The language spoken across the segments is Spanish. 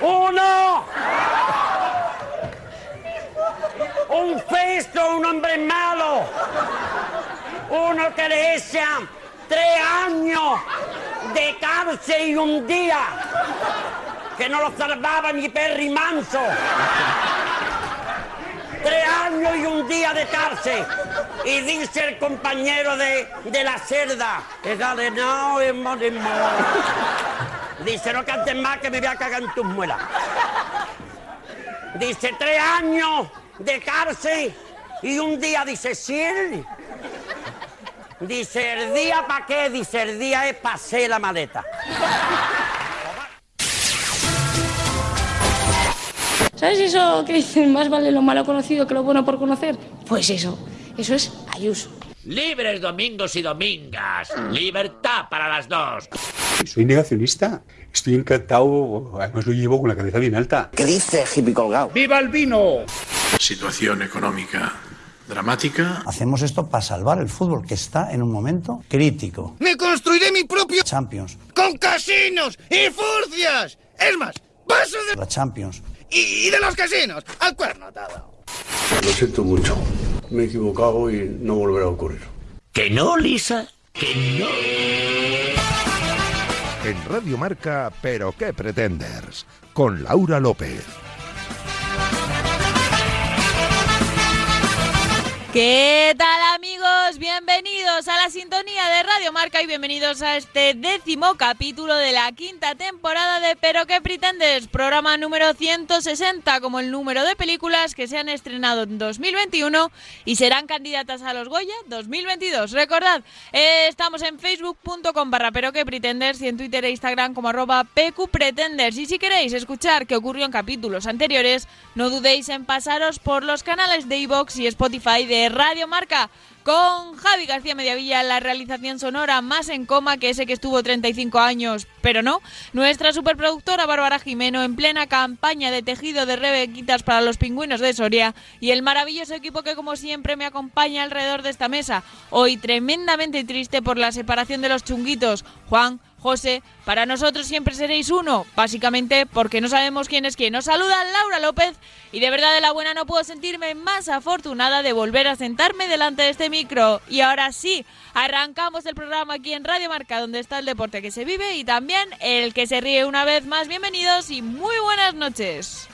Uno. Un festo, un hombre malo. Uno que le tres años de cárcel y un día que no lo salvaba ni Perry Manso. Tres años y un día de cárcel. Y dice el compañero de, de la cerda, "Égale, no, es de más". Dice, no cantes más que me voy a cagar en tus muelas. Dice, tres años de cárcel y un día, dice, sí. Dice, el día para qué? Dice, el día es para hacer la maleta. ¿Sabes eso que dicen más vale lo malo conocido que lo bueno por conocer? Pues eso, eso es Ayuso. Libres domingos y domingas. Libertad para las dos. Soy negacionista. Estoy encantado. Además lo llevo con la cabeza bien alta. ¿Qué dice hippie colgado? ¡Viva el vino! Situación económica dramática. Hacemos esto para salvar el fútbol, que está en un momento crítico. ¡Me construiré mi propio Champions, con casinos y furcias! Es más, paso de... la Champions. Y, y de los casinos, al cuerno atado. Lo siento mucho. Me he equivocado y no volverá a ocurrir. ¿Que no, Lisa? ¿Que no? En Radio Marca, pero qué pretenders, con Laura López. ¿Qué tal amigos? Bienvenidos a la sintonía de Radio Marca y bienvenidos a este décimo capítulo de la quinta temporada de Pero qué pretendes, programa número 160 como el número de películas que se han estrenado en 2021 y serán candidatas a los Goya 2022. Recordad, eh, estamos en facebook.com barra Pero qué pretendes y en Twitter e Instagram como arroba PQPretenders y si queréis escuchar qué ocurrió en capítulos anteriores, no dudéis en pasaros por los canales de iVoox y Spotify de Radio Marca con Javi García Mediavilla la realización sonora más en coma que ese que estuvo 35 años, pero no. Nuestra superproductora Bárbara Jimeno en plena campaña de tejido de rebequitas para los pingüinos de Soria y el maravilloso equipo que como siempre me acompaña alrededor de esta mesa, hoy tremendamente triste por la separación de los chunguitos, Juan, José, para nosotros siempre seréis uno, básicamente porque no sabemos quién es quién. Nos saluda Laura López y de verdad de la buena no puedo sentirme más afortunada de volver a sentarme delante de este micro. Y ahora sí, arrancamos el programa aquí en Radio Marca, donde está el deporte que se vive y también el que se ríe una vez más. Bienvenidos y muy buenas noches.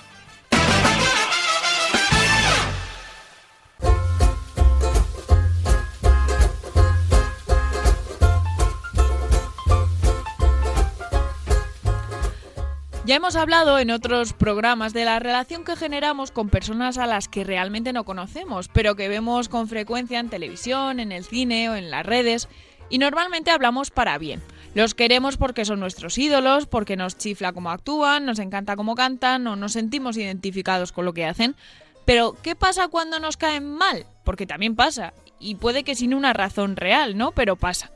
Ya hemos hablado en otros programas de la relación que generamos con personas a las que realmente no conocemos, pero que vemos con frecuencia en televisión, en el cine o en las redes, y normalmente hablamos para bien. Los queremos porque son nuestros ídolos, porque nos chifla cómo actúan, nos encanta cómo cantan o nos sentimos identificados con lo que hacen. Pero, ¿qué pasa cuando nos caen mal? Porque también pasa, y puede que sin una razón real, ¿no? Pero pasa.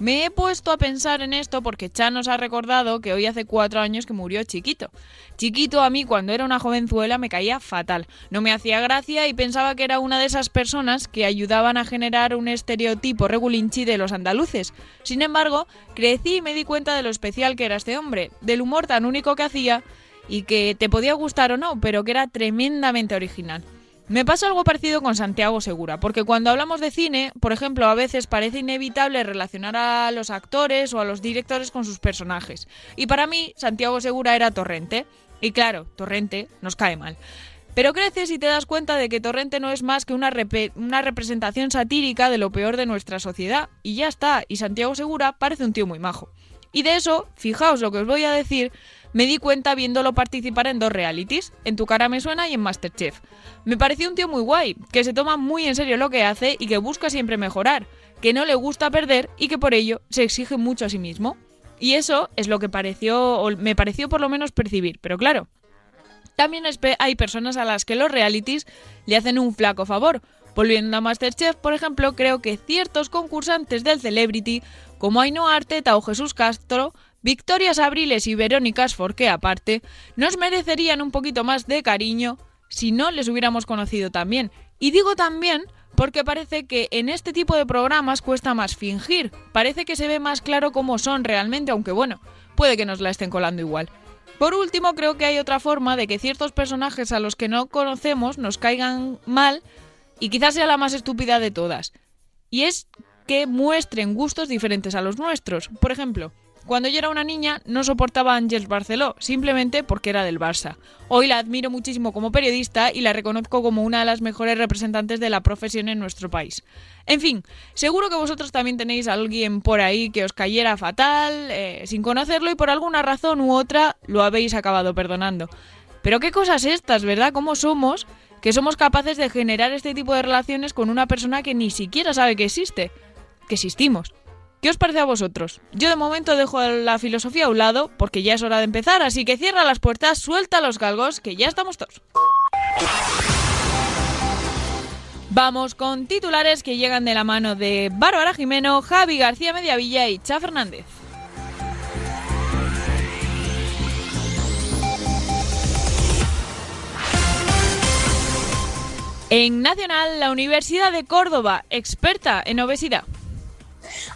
Me he puesto a pensar en esto porque Chan nos ha recordado que hoy hace cuatro años que murió Chiquito. Chiquito a mí cuando era una jovenzuela me caía fatal, no me hacía gracia y pensaba que era una de esas personas que ayudaban a generar un estereotipo regulinchi de los andaluces. Sin embargo, crecí y me di cuenta de lo especial que era este hombre, del humor tan único que hacía y que te podía gustar o no, pero que era tremendamente original. Me pasa algo parecido con Santiago Segura, porque cuando hablamos de cine, por ejemplo, a veces parece inevitable relacionar a los actores o a los directores con sus personajes. Y para mí, Santiago Segura era Torrente. Y claro, Torrente nos cae mal. Pero creces y te das cuenta de que Torrente no es más que una, una representación satírica de lo peor de nuestra sociedad. Y ya está, y Santiago Segura parece un tío muy majo. Y de eso, fijaos lo que os voy a decir, me di cuenta viéndolo participar en dos realities, en Tu cara me suena y en Masterchef. Me pareció un tío muy guay, que se toma muy en serio lo que hace y que busca siempre mejorar, que no le gusta perder y que por ello se exige mucho a sí mismo. Y eso es lo que pareció, o me pareció por lo menos percibir, pero claro. También hay personas a las que los realities le hacen un flaco favor. Volviendo a Masterchef, por ejemplo, creo que ciertos concursantes del Celebrity, como Ainhoa Arteta o Jesús Castro, Victorias Abriles y Verónicas Forqué aparte, nos merecerían un poquito más de cariño si no les hubiéramos conocido también. Y digo también porque parece que en este tipo de programas cuesta más fingir, parece que se ve más claro cómo son realmente, aunque bueno, puede que nos la estén colando igual. Por último, creo que hay otra forma de que ciertos personajes a los que no conocemos nos caigan mal y quizás sea la más estúpida de todas. Y es que muestren gustos diferentes a los nuestros. Por ejemplo, cuando yo era una niña no soportaba a Ángels Barceló, simplemente porque era del Barça. Hoy la admiro muchísimo como periodista y la reconozco como una de las mejores representantes de la profesión en nuestro país. En fin, seguro que vosotros también tenéis a alguien por ahí que os cayera fatal, eh, sin conocerlo y por alguna razón u otra lo habéis acabado perdonando. Pero qué cosas estas, ¿verdad? ¿Cómo somos? Que somos capaces de generar este tipo de relaciones con una persona que ni siquiera sabe que existe, que existimos. ¿Qué os parece a vosotros? Yo de momento dejo la filosofía a un lado porque ya es hora de empezar, así que cierra las puertas, suelta los galgos, que ya estamos todos. Vamos con titulares que llegan de la mano de Bárbara Jimeno, Javi García Mediavilla y Cha Fernández. En Nacional, la Universidad de Córdoba, experta en obesidad.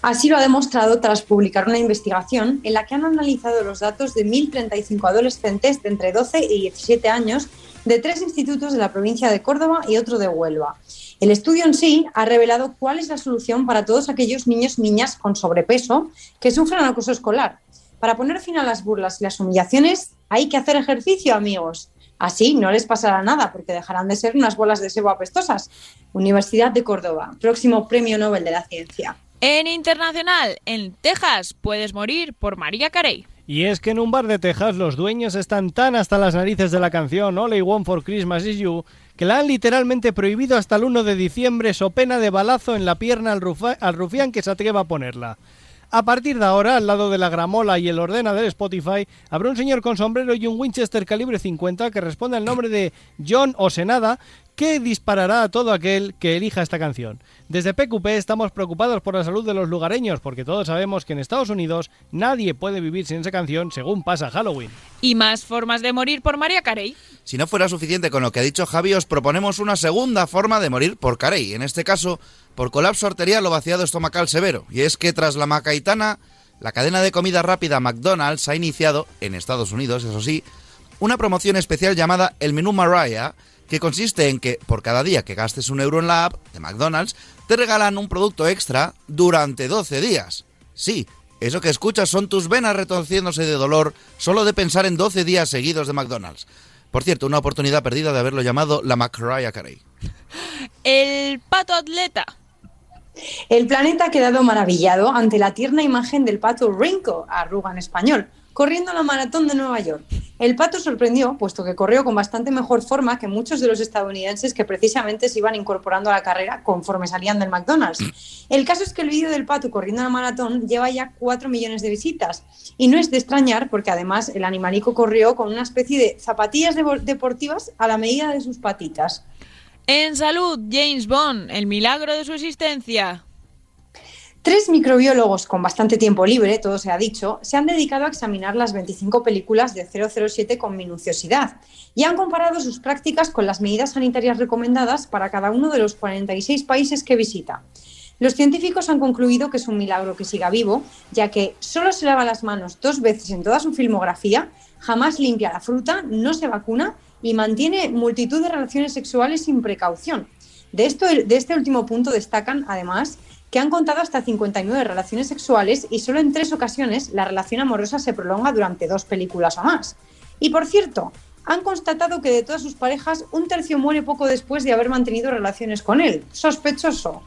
Así lo ha demostrado tras publicar una investigación en la que han analizado los datos de 1.035 adolescentes de entre 12 y 17 años de tres institutos de la provincia de Córdoba y otro de Huelva. El estudio en sí ha revelado cuál es la solución para todos aquellos niños y niñas con sobrepeso que sufren acoso escolar. Para poner fin a las burlas y las humillaciones hay que hacer ejercicio, amigos. Así no les pasará nada porque dejarán de ser unas bolas de sebo apestosas. Universidad de Córdoba, próximo Premio Nobel de la Ciencia. En internacional, en Texas, puedes morir por María Carey. Y es que en un bar de Texas los dueños están tan hasta las narices de la canción All I Want for Christmas Is You que la han literalmente prohibido hasta el 1 de diciembre so pena de balazo en la pierna al, rufián que se atreva a ponerla. A partir de ahora, al lado de la gramola y el ordena del Spotify, habrá un señor con sombrero y un Winchester calibre 50 que responde al nombre de John Osenada, que disparará a todo aquel que elija esta canción. Desde PQP estamos preocupados por la salud de los lugareños, porque todos sabemos que en Estados Unidos nadie puede vivir sin esa canción según pasa Halloween. Y más formas de morir por María Carey. Si no fuera suficiente con lo que ha dicho Javi, os proponemos una segunda forma de morir por Carey. En este caso, por colapso arterial o vaciado estomacal severo. Y es que tras la macaitana, la cadena de comida rápida McDonald's ha iniciado, en Estados Unidos, eso sí, una promoción especial llamada el menú Mariah, que consiste en que por cada día que gastes un euro en la app de McDonald's, te regalan un producto extra durante 12 días. Sí, eso que escuchas son tus venas retorciéndose de dolor solo de pensar en 12 días seguidos de McDonald's. Por cierto, una oportunidad perdida de haberlo llamado la McRae Carey. El pato atleta. El planeta ha quedado maravillado ante la tierna imagen del pato Rinko, arruga en español, corriendo la maratón de Nueva York. El pato sorprendió, puesto que corrió con bastante mejor forma que muchos de los estadounidenses que precisamente se iban incorporando a la carrera conforme salían del McDonald's. El caso es que el vídeo del pato corriendo la maratón lleva ya 4 millones de visitas. Y no es de extrañar porque además el animalico corrió con una especie de zapatillas de- deportivas a la medida de sus patitas. En salud, James Bond, el milagro de su existencia. Tres microbiólogos con bastante tiempo libre, todo se ha dicho, se han dedicado a examinar las 25 películas de 007 con minuciosidad y han comparado sus prácticas con las medidas sanitarias recomendadas para cada uno de los 46 países que visita. Los científicos han concluido que es un milagro que siga vivo, ya que solo se lava las manos dos veces en toda su filmografía, jamás limpia la fruta, no se vacuna y mantiene multitud de relaciones sexuales sin precaución. De, esto, de este último punto destacan, además, que han contado hasta 59 relaciones sexuales y solo en tres ocasiones la relación amorosa se prolonga durante dos películas o más. Y por cierto, han constatado que de todas sus parejas, un tercio muere poco después de haber mantenido relaciones con él. Sospechoso.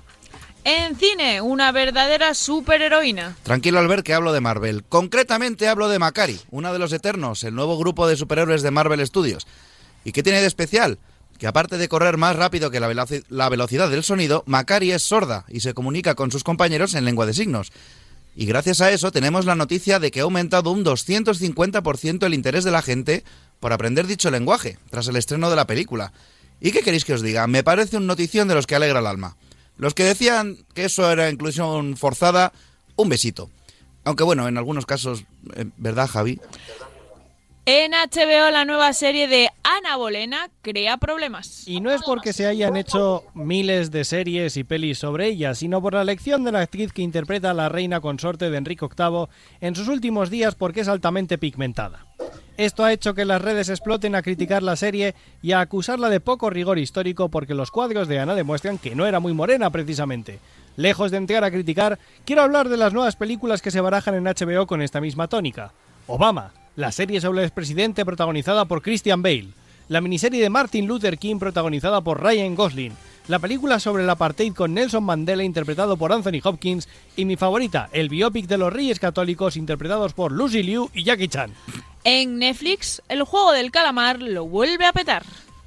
En cine, una verdadera superheroína. Tranquilo al ver que hablo de Marvel. Concretamente hablo de Macari, una de los Eternos, el nuevo grupo de superhéroes de Marvel Studios. ¿Y qué tiene de especial? Que aparte de correr más rápido que la, la velocidad del sonido, Macari es sorda y se comunica con sus compañeros en lengua de signos. Y gracias a eso tenemos la noticia de que ha aumentado un 250% el interés de la gente por aprender dicho lenguaje, tras el estreno de la película. ¿Y qué queréis que os diga? Me parece un notición de los que alegra el alma. Los que decían que eso era inclusión forzada, un besito. Aunque bueno, en algunos casos, eh, ¿verdad, Javi? En HBO, la nueva serie de Ana Bolena crea problemas. Y no es porque se hayan hecho miles de series y pelis sobre ella, sino por la elección de la actriz que interpreta a la reina consorte de Enrique VIII en sus últimos días porque es altamente pigmentada. Esto ha hecho que las redes exploten a criticar la serie y a acusarla de poco rigor histórico porque los cuadros de Ana demuestran que no era muy morena precisamente. Lejos de entrar a criticar, quiero hablar de las nuevas películas que se barajan en HBO con esta misma tónica. Obama, la serie sobre el expresidente protagonizada por Christian Bale, la miniserie de Martin Luther King protagonizada por Ryan Gosling, la película sobre el apartheid con Nelson Mandela interpretado por Anthony Hopkins y mi favorita, el biopic de los Reyes Católicos interpretados por Lucy Liu y Jackie Chan. En Netflix, el juego del calamar lo vuelve a petar.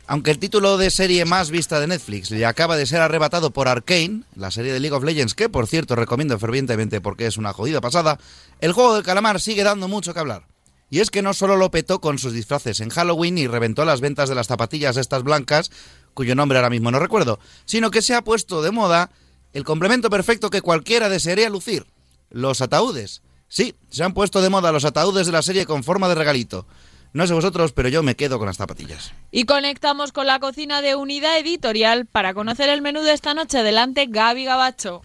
Aunque el título de serie más vista de Netflix le acaba de ser arrebatado por Arkane, la serie de League of Legends, que por cierto recomiendo fervientemente porque es una jodida pasada, el juego del calamar sigue dando mucho que hablar. Y es que no solo lo petó con sus disfraces en Halloween y reventó las ventas de las zapatillas estas blancas, cuyo nombre ahora mismo no recuerdo, sino que se ha puesto de moda el complemento perfecto que cualquiera desearía lucir, los ataúdes. Sí, se han puesto de moda los ataúdes de la serie con forma de regalito. No sé vosotros, pero yo me quedo con las zapatillas. Y conectamos con la cocina de Unidad Editorial para conocer el menú de esta noche. Adelante, Gaby Gabacho.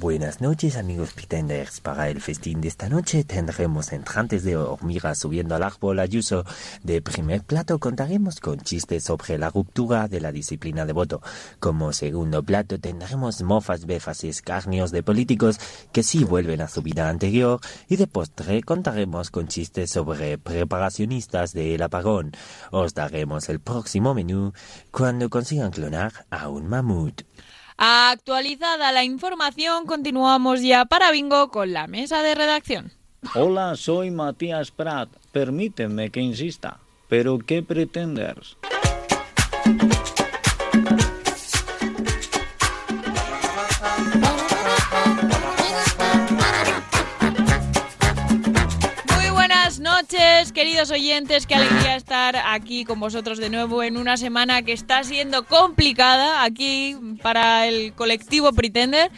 Buenas noches amigos pretenders. Para el festín de esta noche tendremos entrantes de hormigas subiendo al árbol ayuso. De primer plato contaremos con chistes sobre la ruptura de la disciplina de voto. Como segundo plato tendremos mofas, befas y escarnios de políticos que sí vuelven a su vida anterior. Y de postre contaremos con chistes sobre preparacionistas del apagón. Os daremos el próximo menú cuando consigan clonar a un mamut. Actualizada la información, continuamos ya para Bingo con la mesa de redacción. Hola, soy Matías Prat. Permíteme que insista. ¿Pero qué pretendes? Queridos oyentes. Qué alegría estar aquí con vosotros de nuevo en una semana que está siendo complicada aquí para el colectivo Pretender.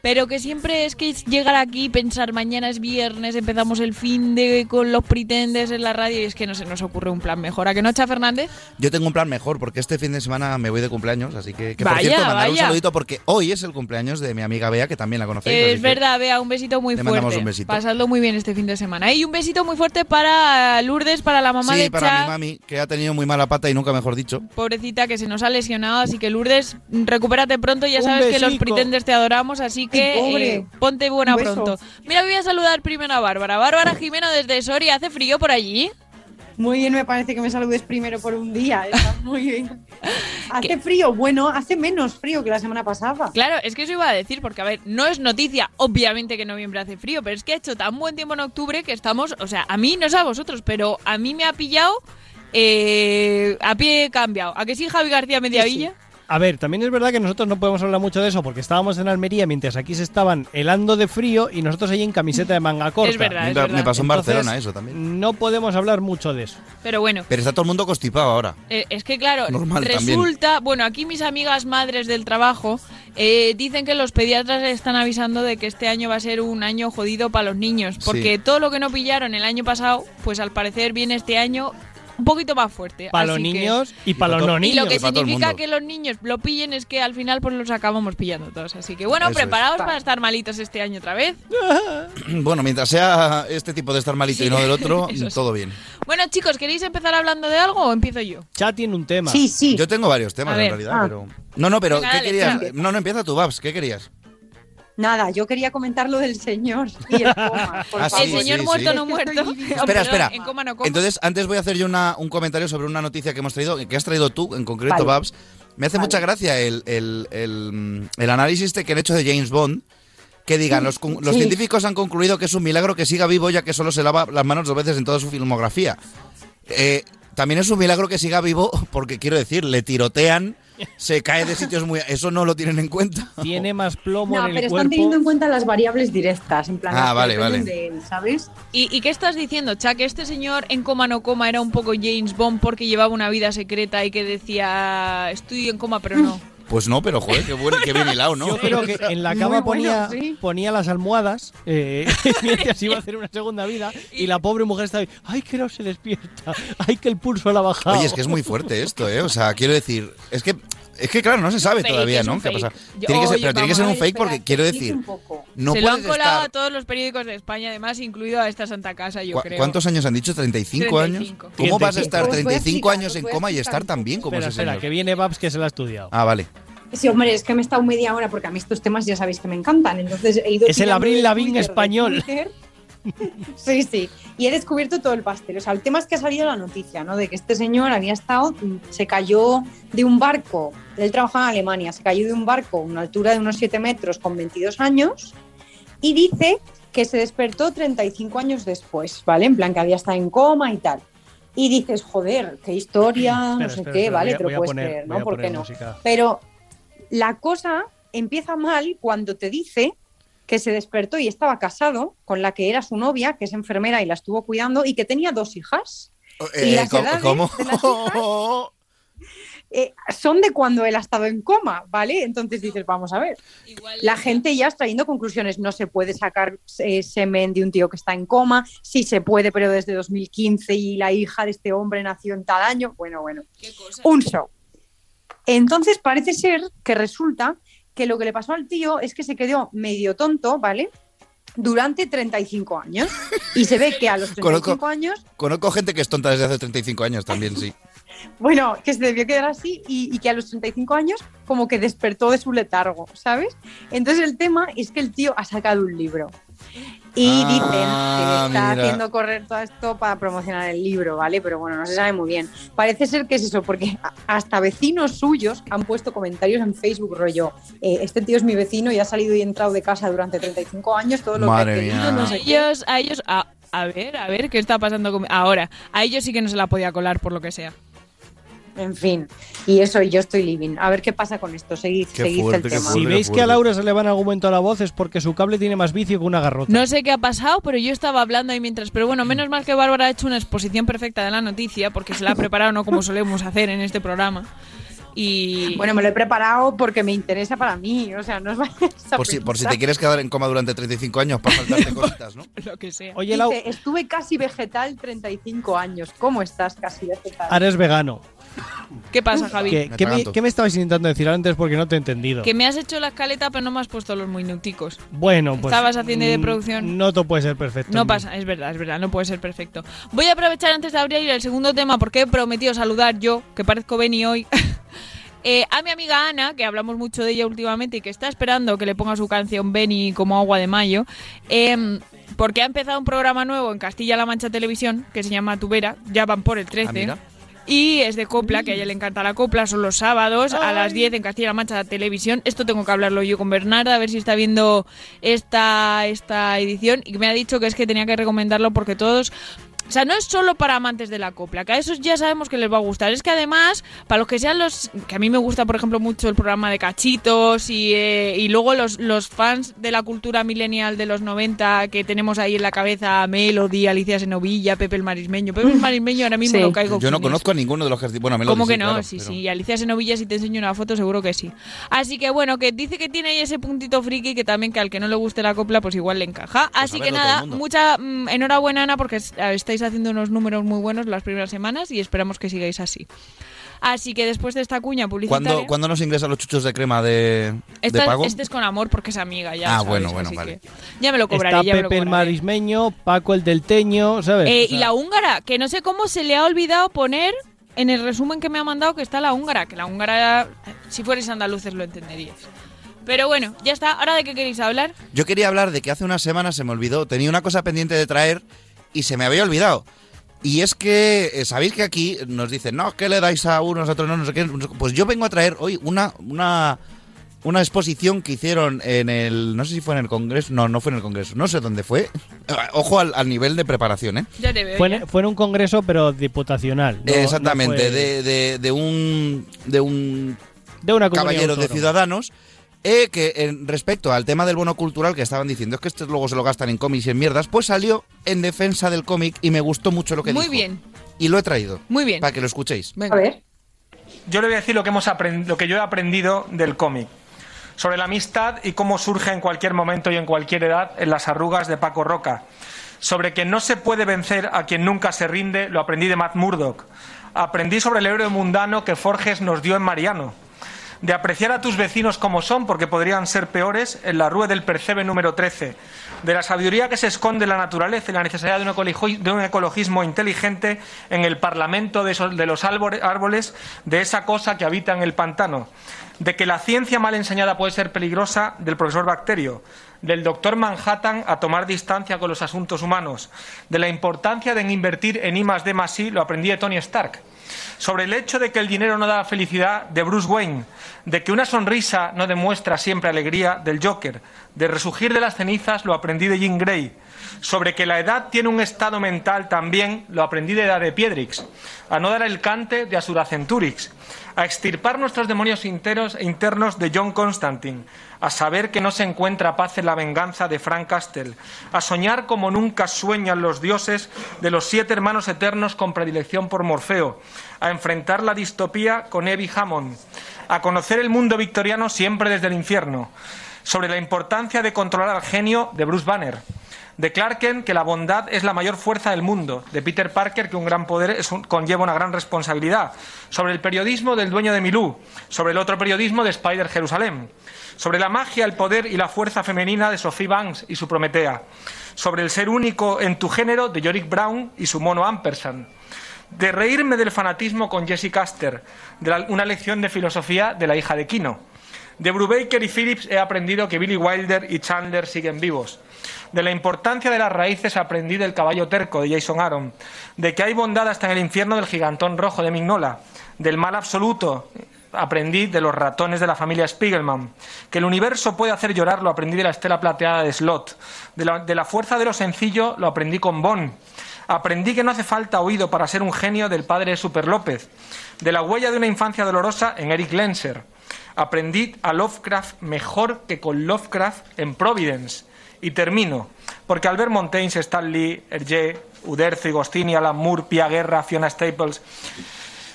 Pero que siempre es que llegar aquí y pensar mañana es viernes, empezamos el fin de con los pretenders en la radio y es que no se nos ocurre un plan mejor. ¿A que no, Cha Fernández? Yo tengo un plan mejor porque este fin de semana me voy de cumpleaños, así que, que Vaya, por cierto, mandar un saludito porque hoy es el cumpleaños de mi amiga Bea, que también la conocéis. Es verdad, Bea, un besito muy Le fuerte. mandamos un besito. Pasadlo muy bien este fin de semana. Y un besito muy fuerte para Lourdes, para la mamá Sí, de para Cha. mi mami, que ha tenido muy mala pata y nunca mejor dicho. Pobrecita que se nos ha lesionado, así que Lourdes, recupérate pronto, ya Un sabes que los besico. pretenders te adoramos, así que pobre. eh, ponte buena pronto. Mira, voy a saludar primero a Bárbara. Bárbara Jimeno desde Soria, ¿hace frío por allí? Muy bien, me parece que me saludes primero por un día. Está muy bien. ¿Hace frío? Bueno, hace menos frío que la semana pasada. Claro, es que eso iba a decir, porque a ver, no es noticia, obviamente que en noviembre hace frío, pero es que ha hecho tan buen tiempo en octubre que estamos, o sea, a mí no sé a vosotros, pero a mí me ha pillado eh, a pie cambiado. ¿A que sí, Javi García Mediavilla? A ver, también es verdad que nosotros no podemos hablar mucho de eso porque estábamos en Almería mientras aquí se estaban helando de frío y nosotros ahí en camiseta de manga corta. Es verdad, Me, es me verdad. pasó en Entonces, Barcelona eso también. No podemos hablar mucho de eso. Pero bueno, Pero está todo el mundo constipado ahora. Eh, es que claro, Normal resulta, bueno, aquí mis amigas madres del trabajo eh, dicen que los pediatras están avisando de que este año va a ser un año jodido para los niños, porque Sí. todo lo que no pillaron el año pasado, pues al parecer viene este año un poquito más fuerte. Para los que- niños y para los no Y niños. lo que Y todo el significa que los niños lo pillen es que al final pues los acabamos pillando todos. Así que bueno, Eso es. preparaos para estar malitos este año otra vez. Bueno, mientras sea este tipo de estar malito y no del otro, todo bien. Bueno chicos, ¿queréis empezar hablando de algo o empiezo yo? Cha tiene un tema. Sí, sí. Yo tengo varios temas en realidad, Ah. pero. No, no, pero Venga, ¿qué dale, querías? No, no, empieza tú, Babs, ¿qué querías? Nada, yo quería comentar lo del señor y el coma. por Ah, favor. el sí, señor sí, muerto sí. no muerto. Espera, espera. En coma no coma. Entonces, antes voy a hacer yo una- un comentario sobre una noticia que hemos traído, que has traído tú, en concreto, Vale. Babs. Me hace Vale. mucha gracia el, el- el, el análisis este que han hecho de James Bond. Que digan, los, los Sí. científicos han concluido que es un milagro que siga vivo ya que solo se lava las manos dos veces en toda su filmografía. Eh, también es un milagro que siga vivo porque, quiero decir, le tirotean, se cae de sitios muy... Eso no lo tienen en cuenta. Tiene más plomo No, en pero el están cuerpo. teniendo en cuenta las variables directas, en plan, Ah, vale, vale. de él, ¿sabes? ¿Y, y qué estás diciendo? Que este señor en coma no coma era un poco James Bond porque llevaba una vida secreta y que decía estoy en coma pero no. Pues no, pero joder, qué, bueno, qué bien hilado, ¿no? Yo creo que en la cama bueno, ponía, sí. ponía las almohadas eh, mientras iba a hacer una segunda vida y la pobre mujer estaba ahí, ay, que no se despierta, ay, que el pulso le ha bajado. Oye, es que es muy fuerte esto, ¿eh? O sea, quiero decir, es que, es que claro, no se sabe fake, todavía, ¿no? ¿Qué pasado? Yo- Tiene que ser, oye, pero tiene que ser a un fake porque espera, quiero decir, explique un poco. no se lo han colado estar... a todos los periódicos de España, además, incluido a esta Santa Casa, yo ¿Cu- creo. ¿Cuántos años han dicho? ¿35 años? 35. ¿Cómo vas a estar Os voy a 35 explicar, años os en coma y estar tan bien como espera, ese espera, señor? que viene Babs que se la ha estudiado. Ah, vale. Sí, hombre, es que me he estado media hora porque a mí estos temas ya sabéis que me encantan. Entonces he ido Es el Abril de español. Twitter. Sí, sí. Y he descubierto todo el pastel. O sea, el tema es que ha salido la noticia, ¿no? De que este señor había estado, mm, se cayó de un barco. Él trabajaba en Alemania, se cayó de un barco a una altura de unos 7 metros con 22 años y dice que se despertó 35 años después, ¿vale? En plan que había estado en coma y tal. Y dices, joder, qué historia, no Espera, sé espera, qué, ¿vale? Te lo puedes poner- creer, ¿no? ¿Por qué no? música. Pero la cosa empieza mal cuando te dice que se despertó y estaba casado con la que era su novia, que es enfermera y la estuvo cuidando, y que tenía dos hijas. y Eh, las ¿cómo- edades ¿Cómo? de las hijas, eh, son de cuando él ha estado en coma, ¿vale? Entonces dices, vamos a ver. La gente ya está trayendo conclusiones. No se puede sacar eh, semen de un tío que está en coma. Sí se puede, pero desde 2015 y la hija de este hombre nació en tal año. Bueno, bueno. Un show. Entonces parece ser que resulta que lo que le pasó al tío es que se quedó medio tonto, ¿vale? Durante 35 años. Y se ve que a los 35 Conozco- años Conozco gente que es tonta desde hace 35 años también, sí. bueno, que se debió quedar así y, y que a los 35 años como que despertó de su letargo, ¿sabes? Entonces el tema es que el tío ha sacado un libro y Ah, dicen que está mira. haciendo correr todo esto para promocionar el libro, ¿vale? Pero bueno, no se sabe muy bien. Parece ser que es eso, porque hasta vecinos suyos han puesto comentarios en Facebook, rollo, eh, este tío es mi vecino y ha salido y entrado de casa durante 35 años, todo lo Madre que ha querido, no sé ellos, a ellos, a, a ver, a ver qué está pasando con ahora. A ellos sí que no se la podía colar por lo que sea. En fin, y eso, y yo estoy living. A ver qué pasa con esto, seguid, Qué seguid fuerte, el tema. Si veis que a. Laura se le va en algún momento la voz es porque su cable tiene más vicio que una garrota. No sé qué ha pasado, pero yo estaba hablando ahí mientras. Pero bueno, menos mal que Bárbara ha hecho una exposición perfecta de la noticia, porque se la ha preparado no como solemos hacer en este programa. Y Bueno, me lo he preparado porque me interesa para mí, o sea, no a Por si, por si te quieres quedar en coma durante 35 años para faltarte cositas, ¿no? lo que sea. Oye, Lau, Dice, estuve casi vegetal 35 años. ¿Cómo estás casi vegetal? ahora es vegano. ¿Qué pasa, Javi? ¿Qué, Me qué me, atraganto. qué me estabais intentando decir antes porque no te he entendido? Que me has hecho la escaleta, pero no me has puesto los minuticos. Bueno, pues. Estabas haciendo de mm, producción. No todo puede ser perfecto. No pasa, es verdad, es verdad, no puede ser perfecto. Voy a aprovechar antes de abrir el segundo tema porque he prometido saludar yo, que parezco Benny hoy, eh, a mi amiga Ana, que hablamos mucho de ella últimamente y que está esperando que le ponga su canción Benny como agua de mayo, em, porque ha empezado un programa nuevo en Castilla-La Mancha Televisión que se llama Tubera, ya van por el 13. Ah. Y es de copla, que a ella le encanta la copla, son los sábados a las 10 en Castilla-La Mancha Televisión. Esto tengo que hablarlo yo con Bernarda, a ver si está viendo esta, esta edición. Y me ha dicho que es que tenía que recomendarlo porque todos... O sea, no es solo para amantes de la copla, que a esos ya sabemos que les va a gustar. Es que además, para los que sean los... Que a mí me gusta, por ejemplo, mucho el programa de Cachitos y, eh, y luego los, los fans de la cultura millennial de los 90 que tenemos ahí en la cabeza a Melody, Alicia Senovilla, Pepe el Marismeño. Pepe el Marismeño ahora mismo Sí. no caigo Yo no conozco a ninguno de los que. Bueno, Melody ¿Cómo que sí, no? claro, sí, pero- sí. Y Alicia Senovilla, si te enseño una foto, seguro que sí. Así que bueno, que dice que tiene ahí ese puntito friki que también que al que no le guste la copla, pues igual le encaja. Así a que nada, mucha mm, enhorabuena, Ana, porque eh, estáis haciendo unos números muy buenos las primeras semanas y esperamos que sigáis así. Así que después de esta cuña publicitaria... ¿Cuándo, ¿Cuándo nos ingresan los chuchos de crema de, de Esta- pago? Este es con amor porque es amiga, ya. Ah, sabes, bueno, bueno, vale. Ya me lo cobraré, Está ya me lo Pepe el cobraré. Marismeño, Paco el del Teño, ¿sabes? Eh, O sea, y la húngara, que no sé cómo se le ha olvidado poner en el resumen que me ha mandado que está la húngara, que la húngara, eh, si fuerais andaluces lo entenderíais. Pero bueno, ya está. ¿Ahora de qué queréis hablar? Yo quería hablar de que hace unas semanas se me olvidó. Tenía una cosa pendiente de traer y se me había olvidado. Y es que, eh, sabéis que aquí nos dicen, no, ¿qué le dais a unos, a otros no, no sé qué? Pues yo vengo a traer hoy una, una, una exposición que hicieron en el, no sé si fue en el Congreso, no, no fue en el Congreso, no sé dónde fue. Eh, Ojo al, al nivel de preparación, ¿eh? Ya te veo. fue, en, fue en un congreso, pero diputacional. no- Exactamente, no fue de, de- de un, de un de una caballero de ciudadanos eh, que en respecto al tema del bono cultural que estaban diciendo es que estos luego se lo gastan en cómics y en mierdas, pues salió en defensa del cómic y me gustó mucho lo que Muy dijo. bien, Y lo he traído muy bien. para que lo escuchéis. A ver. yo le voy a decir lo que, hemos lo que yo he aprendido del cómic. Sobre la amistad y cómo surge en cualquier momento y en cualquier edad en las arrugas de Paco Roca. Sobre que no se puede vencer a quien nunca se rinde, lo aprendí de Matt Murdock. Aprendí sobre el héroe mundano que Forges nos dio en Mariano de apreciar a tus vecinos como son, porque podrían ser peores, en la Rue del Percebe número 13, de la sabiduría que se esconde en la naturaleza y la necesidad de un, ecologismo inteligente en el Parlamento de, los árboles, de esa cosa que habita en el pantano, de que la ciencia mal enseñada puede ser peligrosa, del profesor Bacterio, del doctor Manhattan a tomar distancia con los asuntos humanos, de la importancia de invertir en I más D más lo aprendí de Tony Stark sobre el hecho de que el dinero no da felicidad de Bruce Wayne, de que una sonrisa no demuestra siempre alegría del Joker, de resurgir de las cenizas lo aprendí de Jean Grey, sobre que la edad tiene un estado mental también lo aprendí de Edad de Piedrix, a no dar el cante de Asura Centurix, a extirpar nuestros demonios interos- internos de John Constantine, a saber que no se encuentra paz en la venganza de Frank Castle, a soñar como nunca sueñan los dioses de los siete hermanos eternos con predilección por Morfeo, a enfrentar la distopía con Evie Hammond, a conocer el mundo victoriano siempre desde el infierno, sobre la importancia de controlar al genio de Bruce Banner, de Clark Kent que la bondad es la mayor fuerza del mundo, de Peter Parker que un gran poder conlleva una gran responsabilidad, sobre el periodismo del dueño de Milú, sobre el otro periodismo de Spider Jerusalén, sobre la magia, el poder y la fuerza femenina de Sophie Banks y su Prometea, sobre el ser único en tu género de Yorick Brown y su mono Ampersand, de reírme del fanatismo con Jesse Caster, de una lección de filosofía de la hija de Kino. De Brubaker y Phillips he aprendido que Billy Wilder y Chandler siguen vivos. De la importancia de las raíces aprendí del caballo terco de Jason Aaron. De que hay bondad hasta en el infierno del gigantón rojo de Mignola. Del mal absoluto aprendí de los ratones de la familia Spiegelman. Que el universo puede hacer llorar lo aprendí de la estela plateada de Slot. De la, fuerza de lo sencillo lo aprendí con Bond. Aprendí que no hace falta oído para ser un genio del padre Super López. De la huella de una infancia dolorosa en Eric Lenser. Aprendí a Lovecraft mejor que con Lovecraft en Providence. Y termino, porque Albert Montaigne, Stan Lee, Hergé, Uderzo, Gostini, Alan Moore, Pia Guerra, Fiona Staples,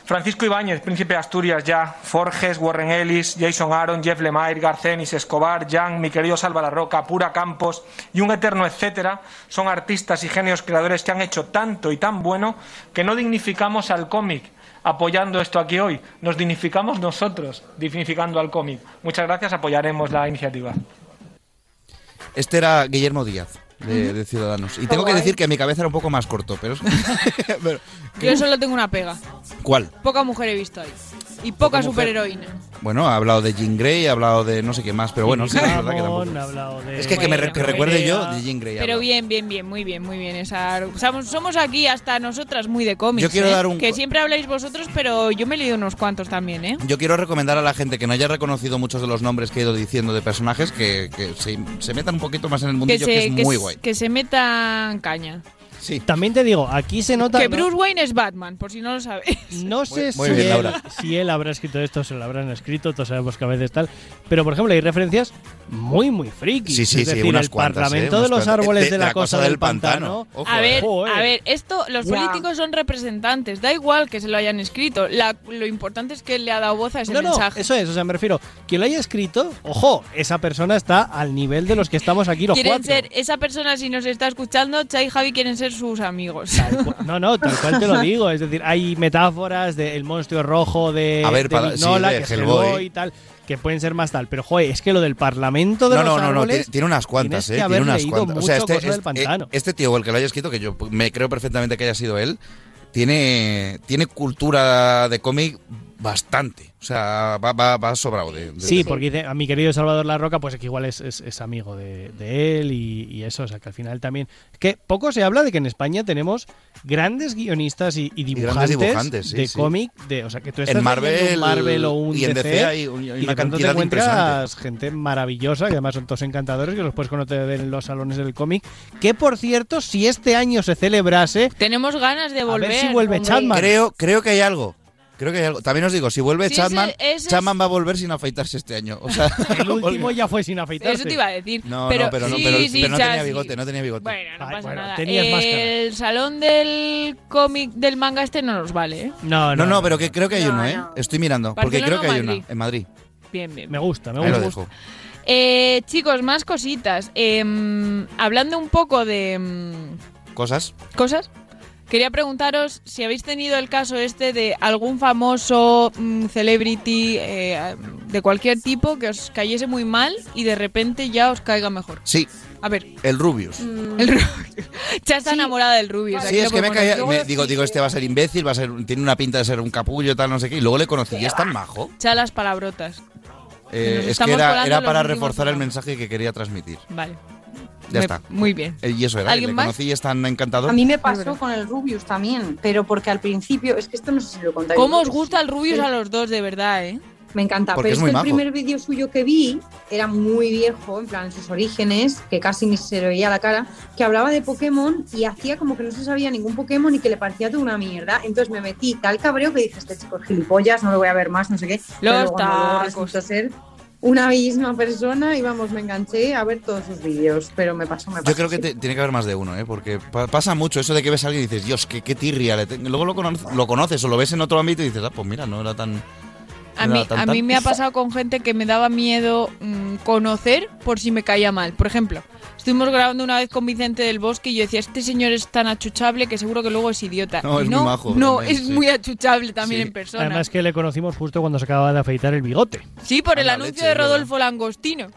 Francisco Ibáñez, Príncipe de Asturias ya, Forges, Warren Ellis, Jason Aaron, Jeff Lemire, Garcenis, Escobar, Jan, mi querido Salva la Roca, Pura Campos y un eterno etcétera, son artistas y genios creadores que han hecho tanto y tan bueno que no dignificamos al cómic apoyando esto aquí hoy, nos dignificamos nosotros dignificando al cómic. Muchas gracias, apoyaremos la iniciativa. Este era Guillermo Díaz, de, de Ciudadanos. Y tengo que decir que mi cabeza era un poco más corto, pero... pero- Yo solo tengo una pega. ¿Cuál? Poca mujer he visto ahí. Y poca superheroína. Bueno, ha hablado de Jean Grey, ha hablado de no sé qué más, pero bueno, sí, es verdad que tampoco... Ha hablado de- Es que, que, me re- que recuerde yo de Jean Grey. Pero habla. bien, bien, bien, muy bien, muy bien. Esa, somos, somos aquí hasta nosotras muy de cómics. Yo quiero ¿eh? dar un Que siempre habláis vosotros, pero yo me he leído unos cuantos también, ¿eh? Yo quiero recomendar a la gente que no haya reconocido muchos de los nombres que he ido diciendo de personajes que, que se, se metan un poquito más en el mundillo, que, es que muy se- guay. que se metan caña. Sí. También te digo, aquí se nota. Que ¿no? Bruce Wayne es Batman, por si no lo sabéis. No sé muy si, bien, él, si él habrá escrito esto, se lo habrán escrito, todos sabemos que a veces tal. Pero, por ejemplo, hay referencias muy, muy frikis. Sí, sí, es sí, decir, unas el cuantas, Parlamento ¿eh? de los árboles De- de, la, cosa del pantano. Ojo, A ver, a ver, esto, los políticos son representantes, da igual que se lo hayan escrito. La- lo importante es que le ha dado voz a ese No, no, mensaje. eso es, o sea, me refiero, quien lo haya escrito, ojo, esa persona está al nivel de los que estamos aquí los Quieren cuatro. ser, esa persona si nos está escuchando, Chai y Javi quieren ser sus amigos. No, no, tal cual te lo digo. Es decir, hay metáforas del monstruo rojo de, A ver, de para- Mignola, sí, de que Hellboy. Hellboy y tal, que pueden ser más tal. Pero, joder, es que lo del Parlamento de No, los no, no, no, árboles tiene, tiene unas cuantas, eh. Tiene unas cuantas. O sea, este, del este- este tío, o el que lo haya escrito, que yo me creo perfectamente que haya sido él, tiene, tiene cultura de cómic bastante. O sea, va, va, va sobrado de, de- Sí, porque dice, a mi querido Salvador La Roca, pues que igual es, es- es amigo de, de él y, y eso, o sea, que al final también... Es que poco se habla de que en España tenemos grandes guionistas y, dibujantes, dibujantes, sí, de sí. cómic, de, o sea, que tú En estás Marvel leyendo un Marvel o un y en DC, DC hay un- hay y una de pronto te cantidad encuentras gente maravillosa, que además son todos encantadores, que los puedes conocer en los salones del cómic, que por cierto, si este año se celebrase... Tenemos ganas de volver. ver si vuelve hombre. Chapman. Creo, creo que hay algo. Creo que hay algo. También os digo, si vuelve Sí, Chapman, ese- ese es- Chapman va a volver sin afeitarse este año. O sea, El último ya fue sin afeitarse. Eso te iba a decir. No, pero, no, pero no, pero, sí, pero no tenía sí. bigote, no tenía bigote. Bueno, no pasa bueno, nada. tenías máscara. el salón del cómic del manga este no nos vale, ¿eh? No, No, no, pero que creo que hay uno, ¿eh? Estoy mirando, porque Barcelona creo que hay una en Madrid. Bien, bien. Me gusta, me Ahí lo gusta. dejo. Eh, chicos, más cositas. Em, hablando un poco de em, Cosas. cosas, quería preguntaros si habéis tenido el caso este de algún famoso mm, celebrity eh, de cualquier tipo que os cayese muy mal y de repente ya os caiga mejor. Sí, A ver, el Rubius. el Rubius. ya está enamorada del Rubius. Sí, es que me caía. me- digo, digo, este va a ser imbécil, va a ser, tiene una pinta de ser un capullo, tal, no sé qué. Y luego le conocí y es tan majo. Echa las palabrotas. Eh, es que era, era para reforzar el mensaje que quería transmitir. Vale. Ya Me- está. Muy bien. Eh, Y eso era. ¿Alguien Le más? conocí y es tan encantador. A mí me pasó con el Rubius también, pero porque al principio, es que esto no sé si lo contáis. ¿Cómo os gusta el Rubius Pero- a los dos, de verdad, eh? Me encanta, Porque pero es es, muy que el majo. primer vídeo suyo que vi era muy viejo, en plan sus orígenes, que casi ni se le veía la cara, que hablaba de Pokémon y hacía como que no se sabía ningún Pokémon y que le parecía toda una mierda. Entonces me metí tal cabreo que dije, este chico es gilipollas, no lo voy a ver más, no sé qué. Pero Los luego tacos. ser una misma persona y vamos, me enganché a ver todos sus vídeos, pero me pasó, me pasó. Yo creo que te- tiene que haber más de uno, ¿eh? Porque pa- pasa mucho eso de que ves a alguien y dices, Dios, qué, qué tirria. le tengo". Luego lo, cono- lo conoces o lo ves en otro ámbito y dices, ah, pues mira, no era tan. A mí, tan a tal". mí me ha pasado con gente que me daba miedo mm, conocer por si me caía mal. Por ejemplo, estuvimos grabando una vez con Vicente del Bosque y yo decía, este señor es tan achuchable que seguro que luego es idiota. No, Y es muy majo No, también, es sí. muy achuchable también Sí. en persona. Además que le conocimos justo cuando se acababa de afeitar el bigote. sí, por el anuncio leche, de verdad. Rodolfo Langostino.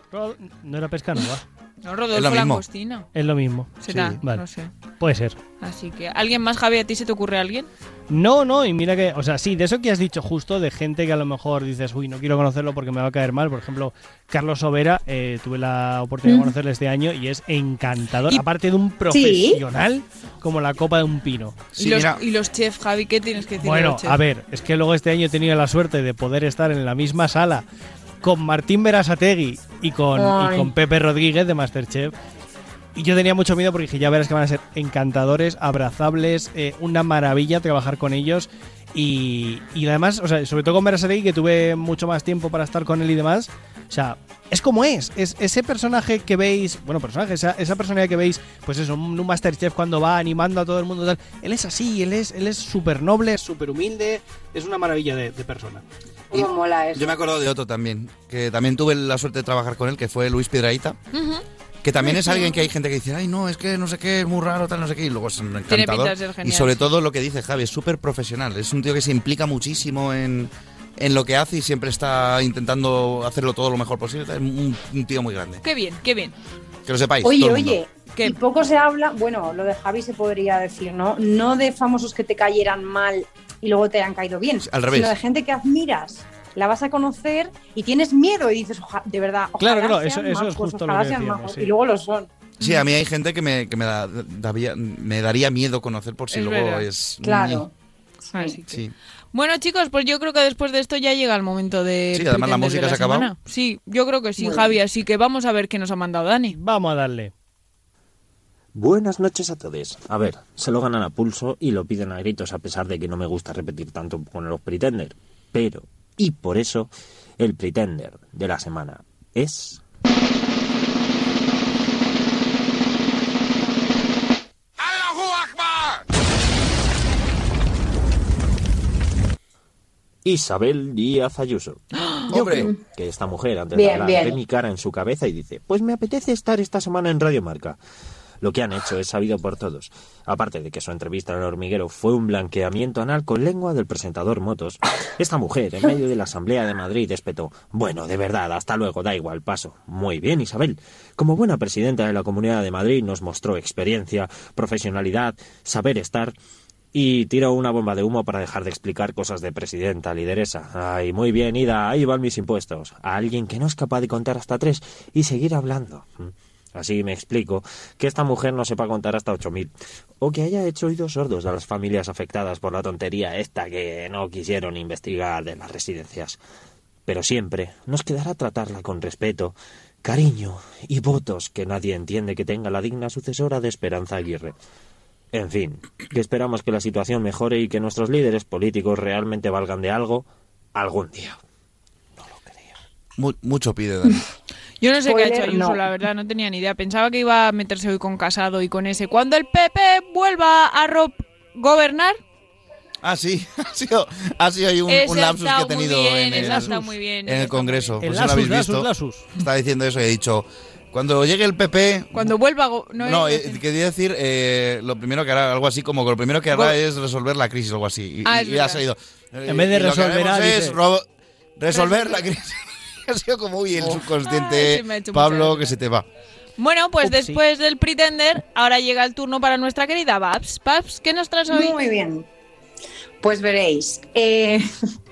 No era pescanova. No, Es Rodolfo lo mismo. Langostino. Es lo mismo. Será, Sí, vale. no sé. Puede ser. Así que, ¿alguien más, Javi? ¿A ti se te ocurre alguien? No, no, y mira que, o sea, sí, de eso que has dicho justo, de gente que a lo mejor dices, uy, no quiero conocerlo porque me va a caer mal. Por ejemplo, Carlos Sobera, eh, tuve la oportunidad de Mm. conocerle este año y es encantador. Y- Aparte de un profesional como la copa de un pino. y, los, y los chefs, Javi, ¿qué tienes que decir de Bueno, a ver, es que luego este año he tenido la suerte de poder estar en la misma sala con Martín Berasategui y con, y Ay. con Pepe Rodríguez de Masterchef. Y yo tenía mucho miedo porque dije, ya verás que van a ser encantadores, abrazables, eh, una maravilla trabajar con ellos. Y, y además, o sea, sobre todo con Berasategui, que tuve mucho más tiempo para estar con él y demás. O sea, es como es. Es ese personaje que veis, bueno, personaje, esa, esa personalidad que veis, pues eso, un, un Masterchef cuando va animando a todo el mundo tal. Él es así, él es él es súper noble, súper humilde, es una maravilla de, de persona. ¿Cómo mola eso? Yo me acuerdo de otro también, que también tuve la suerte de trabajar con él, que fue Luis Piedraíta. Ujú. Que también es alguien que hay gente que dice, ay, no, es que no sé qué, es muy raro, tal, no sé qué, y luego es un pinta encantador. de ser Y sobre todo lo que dice Javi, es súper profesional. Es un tío que se implica muchísimo en, en lo que hace y siempre está intentando hacerlo todo lo mejor posible. Es un, un tío muy grande. Qué bien, qué bien. Que lo sepáis. Oye, todo el mundo. oye, y poco se habla, bueno, lo de Javi se podría decir, ¿no? No de famosos que te cayeran mal y luego te han caído bien, al revés. sino de gente que admiras, la vas a conocer y tienes miedo y dices, "Oja- de verdad, ojalá Claro, claro, sean eso- eso es justo lo ojalá que sean decíamos, majos", sí. y luego lo son. Sí, a mí hay gente que me, que me, da- daría, me daría miedo conocer por si Es luego verdad. es... Claro. Sí. Bueno, chicos, pues yo creo que después de esto ya llega el momento de. Sí, además la música se ha acabado. Sí, yo creo que sí, Javi. Así que vamos a ver qué nos ha mandado Dani. Vamos a darle. Buenas noches a todos. A ver, se lo ganan a pulso y lo piden a gritos a pesar de que no me gusta repetir tanto con los Pretender. Pero, y por eso, el Pretender de la semana es... Isabel Díaz Ayuso. ¡Hombre! Que esta mujer antes Bien, de hablar bien. ve mi cara en su cabeza y dice, pues me apetece estar esta semana en Radio Marca. Lo que han hecho es sabido por todos. Aparte de que su entrevista en el hormiguero fue un blanqueamiento anal con lengua del presentador Motos, esta mujer, en medio de la Asamblea de Madrid, espetó, bueno, de verdad, hasta luego, da igual, paso. Muy bien, Isabel. Como buena presidenta de la Comunidad de Madrid nos mostró experiencia, profesionalidad, saber estar y tiró una bomba de humo para dejar de explicar cosas de presidenta, lideresa. Ay, muy bien, Ida, ahí van mis impuestos. A alguien que no es capaz de contar hasta tres y seguir hablando. Así me explico que esta mujer no sepa contar hasta ocho mil. O que haya hecho oídos sordos a las familias afectadas por la tontería esta que no quisieron investigar de las residencias. Pero siempre nos quedará tratarla con respeto, cariño y votos que nadie entiende que tenga la digna sucesora de Esperanza Aguirre. En fin, que esperamos que la situación mejore y que nuestros líderes políticos realmente valgan de algo algún día. Mu- mucho pide, Dani. Yo no sé qué ha hecho Ayuso, no. la verdad, no tenía ni idea. Pensaba que iba a meterse hoy con Casado y con ese. Cuando el PP vuelva a ro- gobernar, Ah, sí, ha sido, ha sido ahí un, lapsus que he tenido bien, en, el, muy bien, en Congreso. Pues El lo habéis lasus, visto. lasus, Está diciendo eso y he dicho, cuando llegue el PP... cuando vuelva No, No, es- eh, quería decir, eh, lo primero que hará, algo así como que lo primero que hará Go- es resolver la crisis o algo así. Y, Ah, y- ha salido. eh, En vez de lo haremos es dice- resolver la crisis. ha sido como, uy, el Ay, subconsciente, sí Pablo, que se te va. Bueno, pues después del Pretender, ahora llega el turno para nuestra querida Babs. Babs, ¿qué nos traes hoy? Muy bien. Pues veréis. eh,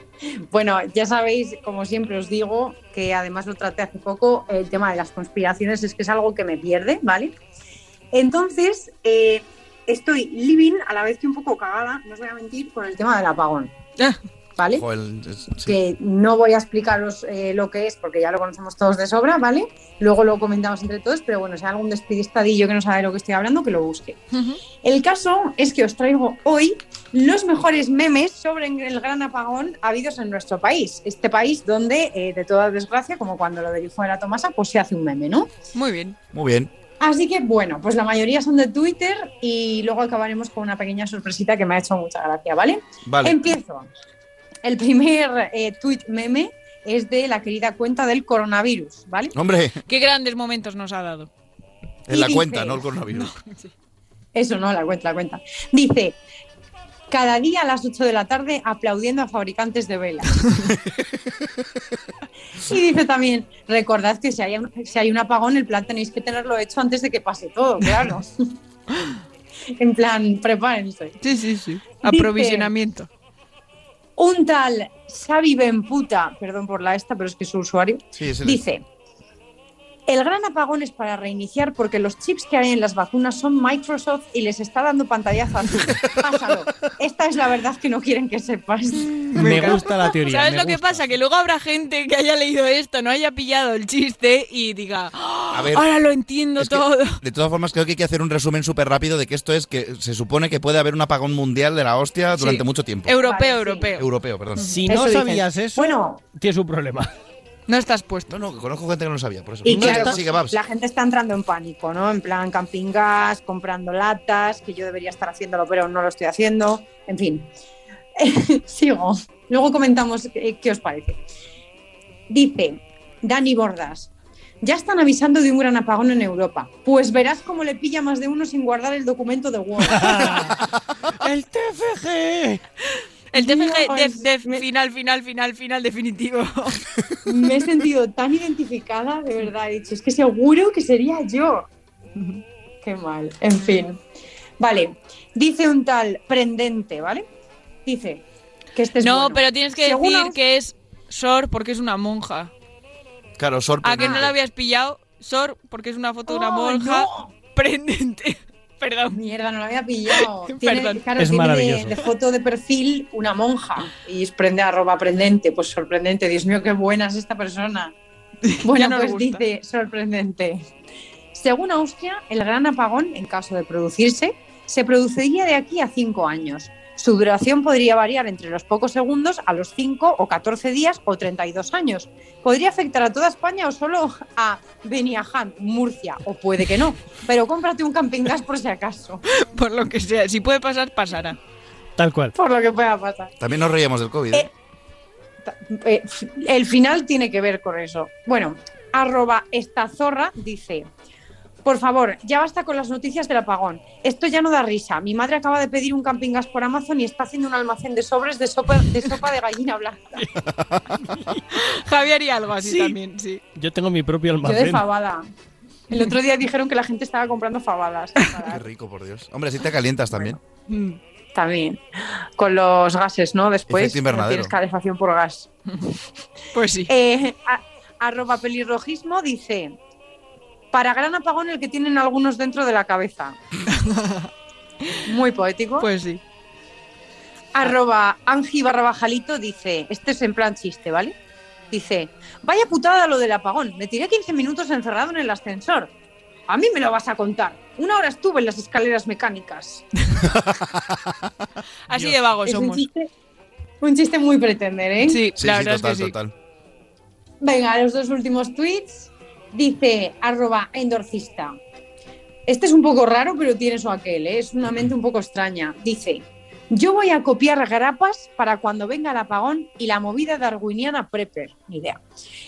bueno, ya sabéis, como siempre os digo, que además lo traté hace poco, el tema de las conspiraciones es que es algo que me pierde, ¿vale? Entonces, eh, estoy living a la vez que un poco cagada, no os voy a mentir, con el tema del apagón. ¿Vale? Sí. que no voy a explicaros eh, lo que es porque ya lo conocemos todos de sobra, ¿vale? Luego lo comentamos entre todos, pero bueno, si hay algún despidistadillo que no sabe de lo que estoy hablando, que lo busque. El caso es que os traigo hoy los mejores memes sobre el gran apagón habidos en nuestro país. Este país donde, eh, de toda desgracia, como cuando lo del hijo de la Tomasa, pues se hace un meme, ¿no? Muy bien. Muy bien. Así que bueno, pues la mayoría son de Twitter y luego acabaremos con una pequeña sorpresita que me ha hecho mucha gracia, ¿vale? Vale. Empiezo. El primer eh, tweet meme es de la querida cuenta del coronavirus, ¿vale? Hombre, Qué grandes momentos nos ha dado. en la cuenta, no el coronavirus. Eso no, la cuenta, la cuenta. Dice, cada día a las 8 de la tarde aplaudiendo a fabricantes de velas. y dice también, recordad que si hay, un, si hay un apagón, el plan tenéis que tenerlo hecho antes de que pase todo, claro. en plan, prepárense. Sí, sí, sí. Aprovisionamiento. Un tal Xavi Benputa, perdón por la esta, pero es que es su usuario, Sí, es el- dice, el gran apagón es para reiniciar porque los chips que hay en las vacunas son Microsoft y les está dando pantallazo azul. Pásalo. Esta es la verdad que no quieren que sepas. Me gusta la teoría. ¿Sabes lo que pasa? Que luego habrá gente que haya leído esto, no haya pillado el chiste y diga, "Ah, A ver, ahora lo entiendo que, todo. De todas formas, creo que hay que hacer un resumen súper rápido de que esto es que se supone que puede haber un apagón mundial de la hostia durante Sí. mucho tiempo. Europeo, Vale, sí. europeo. Europeo, perdón. Si Eso no dicen. sabías eso, Bueno. tienes un problema. No estás puesto. No, no, conozco gente que no lo sabía, por eso. Y Sigue, claro, Babs. la gente está entrando en pánico, ¿no? En plan camping gas, comprando latas, que yo debería estar haciéndolo, pero no lo estoy haciendo. En fin, sigo. Luego comentamos qué, qué os parece. Dice Dani Bordas. Ya están avisando de un gran apagón en Europa. Pues verás cómo le pilla más de uno sin guardar el documento de Word. ¡El TFG! El TFG Dios, de, de final, final, final, final definitivo. Me he sentido tan identificada, de verdad. He dicho, es que seguro que sería yo. Qué mal. En fin. Vale. Dice un tal prendente, ¿vale? Dice que este es no, bueno. pero tienes que decir que es Sor porque es una monja. Claro, sorprendente. ¿A que no la habías pillado? Sor porque es una foto de una ¡Oh, monja. no! Prendente. Perdón. Mierda, no lo había pillado. Tiene, Perdón. claro, Es tiene de- maravilloso. De, foto de perfil una monja y es prende arroba prendente. Pues sorprendente. Dios mío, qué buena es esta persona. Bueno, nos pues dice sorprendente. Según Austria, el gran apagón, en caso de producirse, se produciría de aquí a cinco años. Su duración podría variar entre los pocos segundos a los 5 o 14 días o 32 años. Podría afectar a toda España o solo a Beniaján, Murcia, o puede que no. Pero cómprate un camping gas por si acaso, Por lo que sea. Si puede pasar, pasará. Tal cual. por lo que pueda pasar. También nos reíamos del COVID. ¿eh? Eh, el final tiene que ver con eso. Bueno, arroba esta zorra dice, por favor, ya basta con las noticias del apagón. Esto ya no da risa. Mi madre acaba de pedir un camping gas por Amazon y está haciendo un almacén de sobres de sopa de, sopa de gallina blanca. Javi haría algo así Sí. también, sí. Yo tengo mi propio Yo de almacén. fabada. El otro día dijeron que la gente estaba comprando fabadas. Qué rico, por Dios. Hombre, si te calientas también. Mm. También. Con los gases, ¿no? Después tienes calefacción por gas. Pues sí. Eh, a- arroba pelirrojismo dice para gran apagón el que tienen algunos dentro de la cabeza. Muy poético. Pues sí. Arroba Angi barra bajalito dice, este es en plan chiste, ¿vale? Dice, vaya putada lo del apagón, me tiré 15 minutos encerrado en el ascensor. A mí me lo vas a contar. Una hora estuve en las escaleras mecánicas. Así de vagos un somos. chiste, un chiste muy pretender, ¿eh? Sí, Sí, la sí, verdad total, es que sí. total. Venga, los dos últimos tweets. Dice arroba endorcista. Este es un poco raro, pero tiene su aquel, ¿eh? es una mente un poco extraña. Dice, yo voy a copiar grapas para cuando venga el apagón y la movida darwiniana prepper. Ni idea.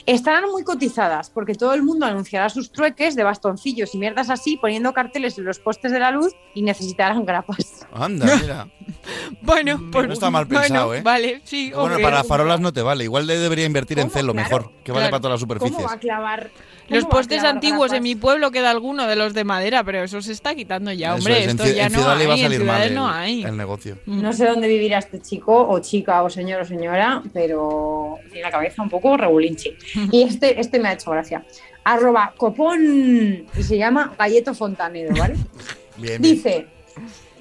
Estarán muy cotizadas porque todo el mundo anunciará sus trueques de bastoncillos y mierdas así poniendo carteles en los postes de la luz y necesitarán grapas. Anda, mira. Bueno, pues No está mal pensado, bueno, ¿eh? Vale, sí. Bueno, para farolas no te vale. Igual le debería invertir en celo mejor, que vale claro. para todas las ¿Cómo superficies. va a clavar? Los cómo postes clavar antiguos grapas? en mi pueblo queda alguno de los de madera, pero eso se está quitando ya, Eso hombre. es, en Esto ci- ya en no hay, en salir mal el, no hay. el negocio. No sé dónde vivirá este chico o chica o señor o señora, pero tiene la cabeza un poco regulinchi. Y este, este me ha hecho gracia. Arroba copón y se llama Galleto Fontanero, ¿vale? Bien, bien. Dice,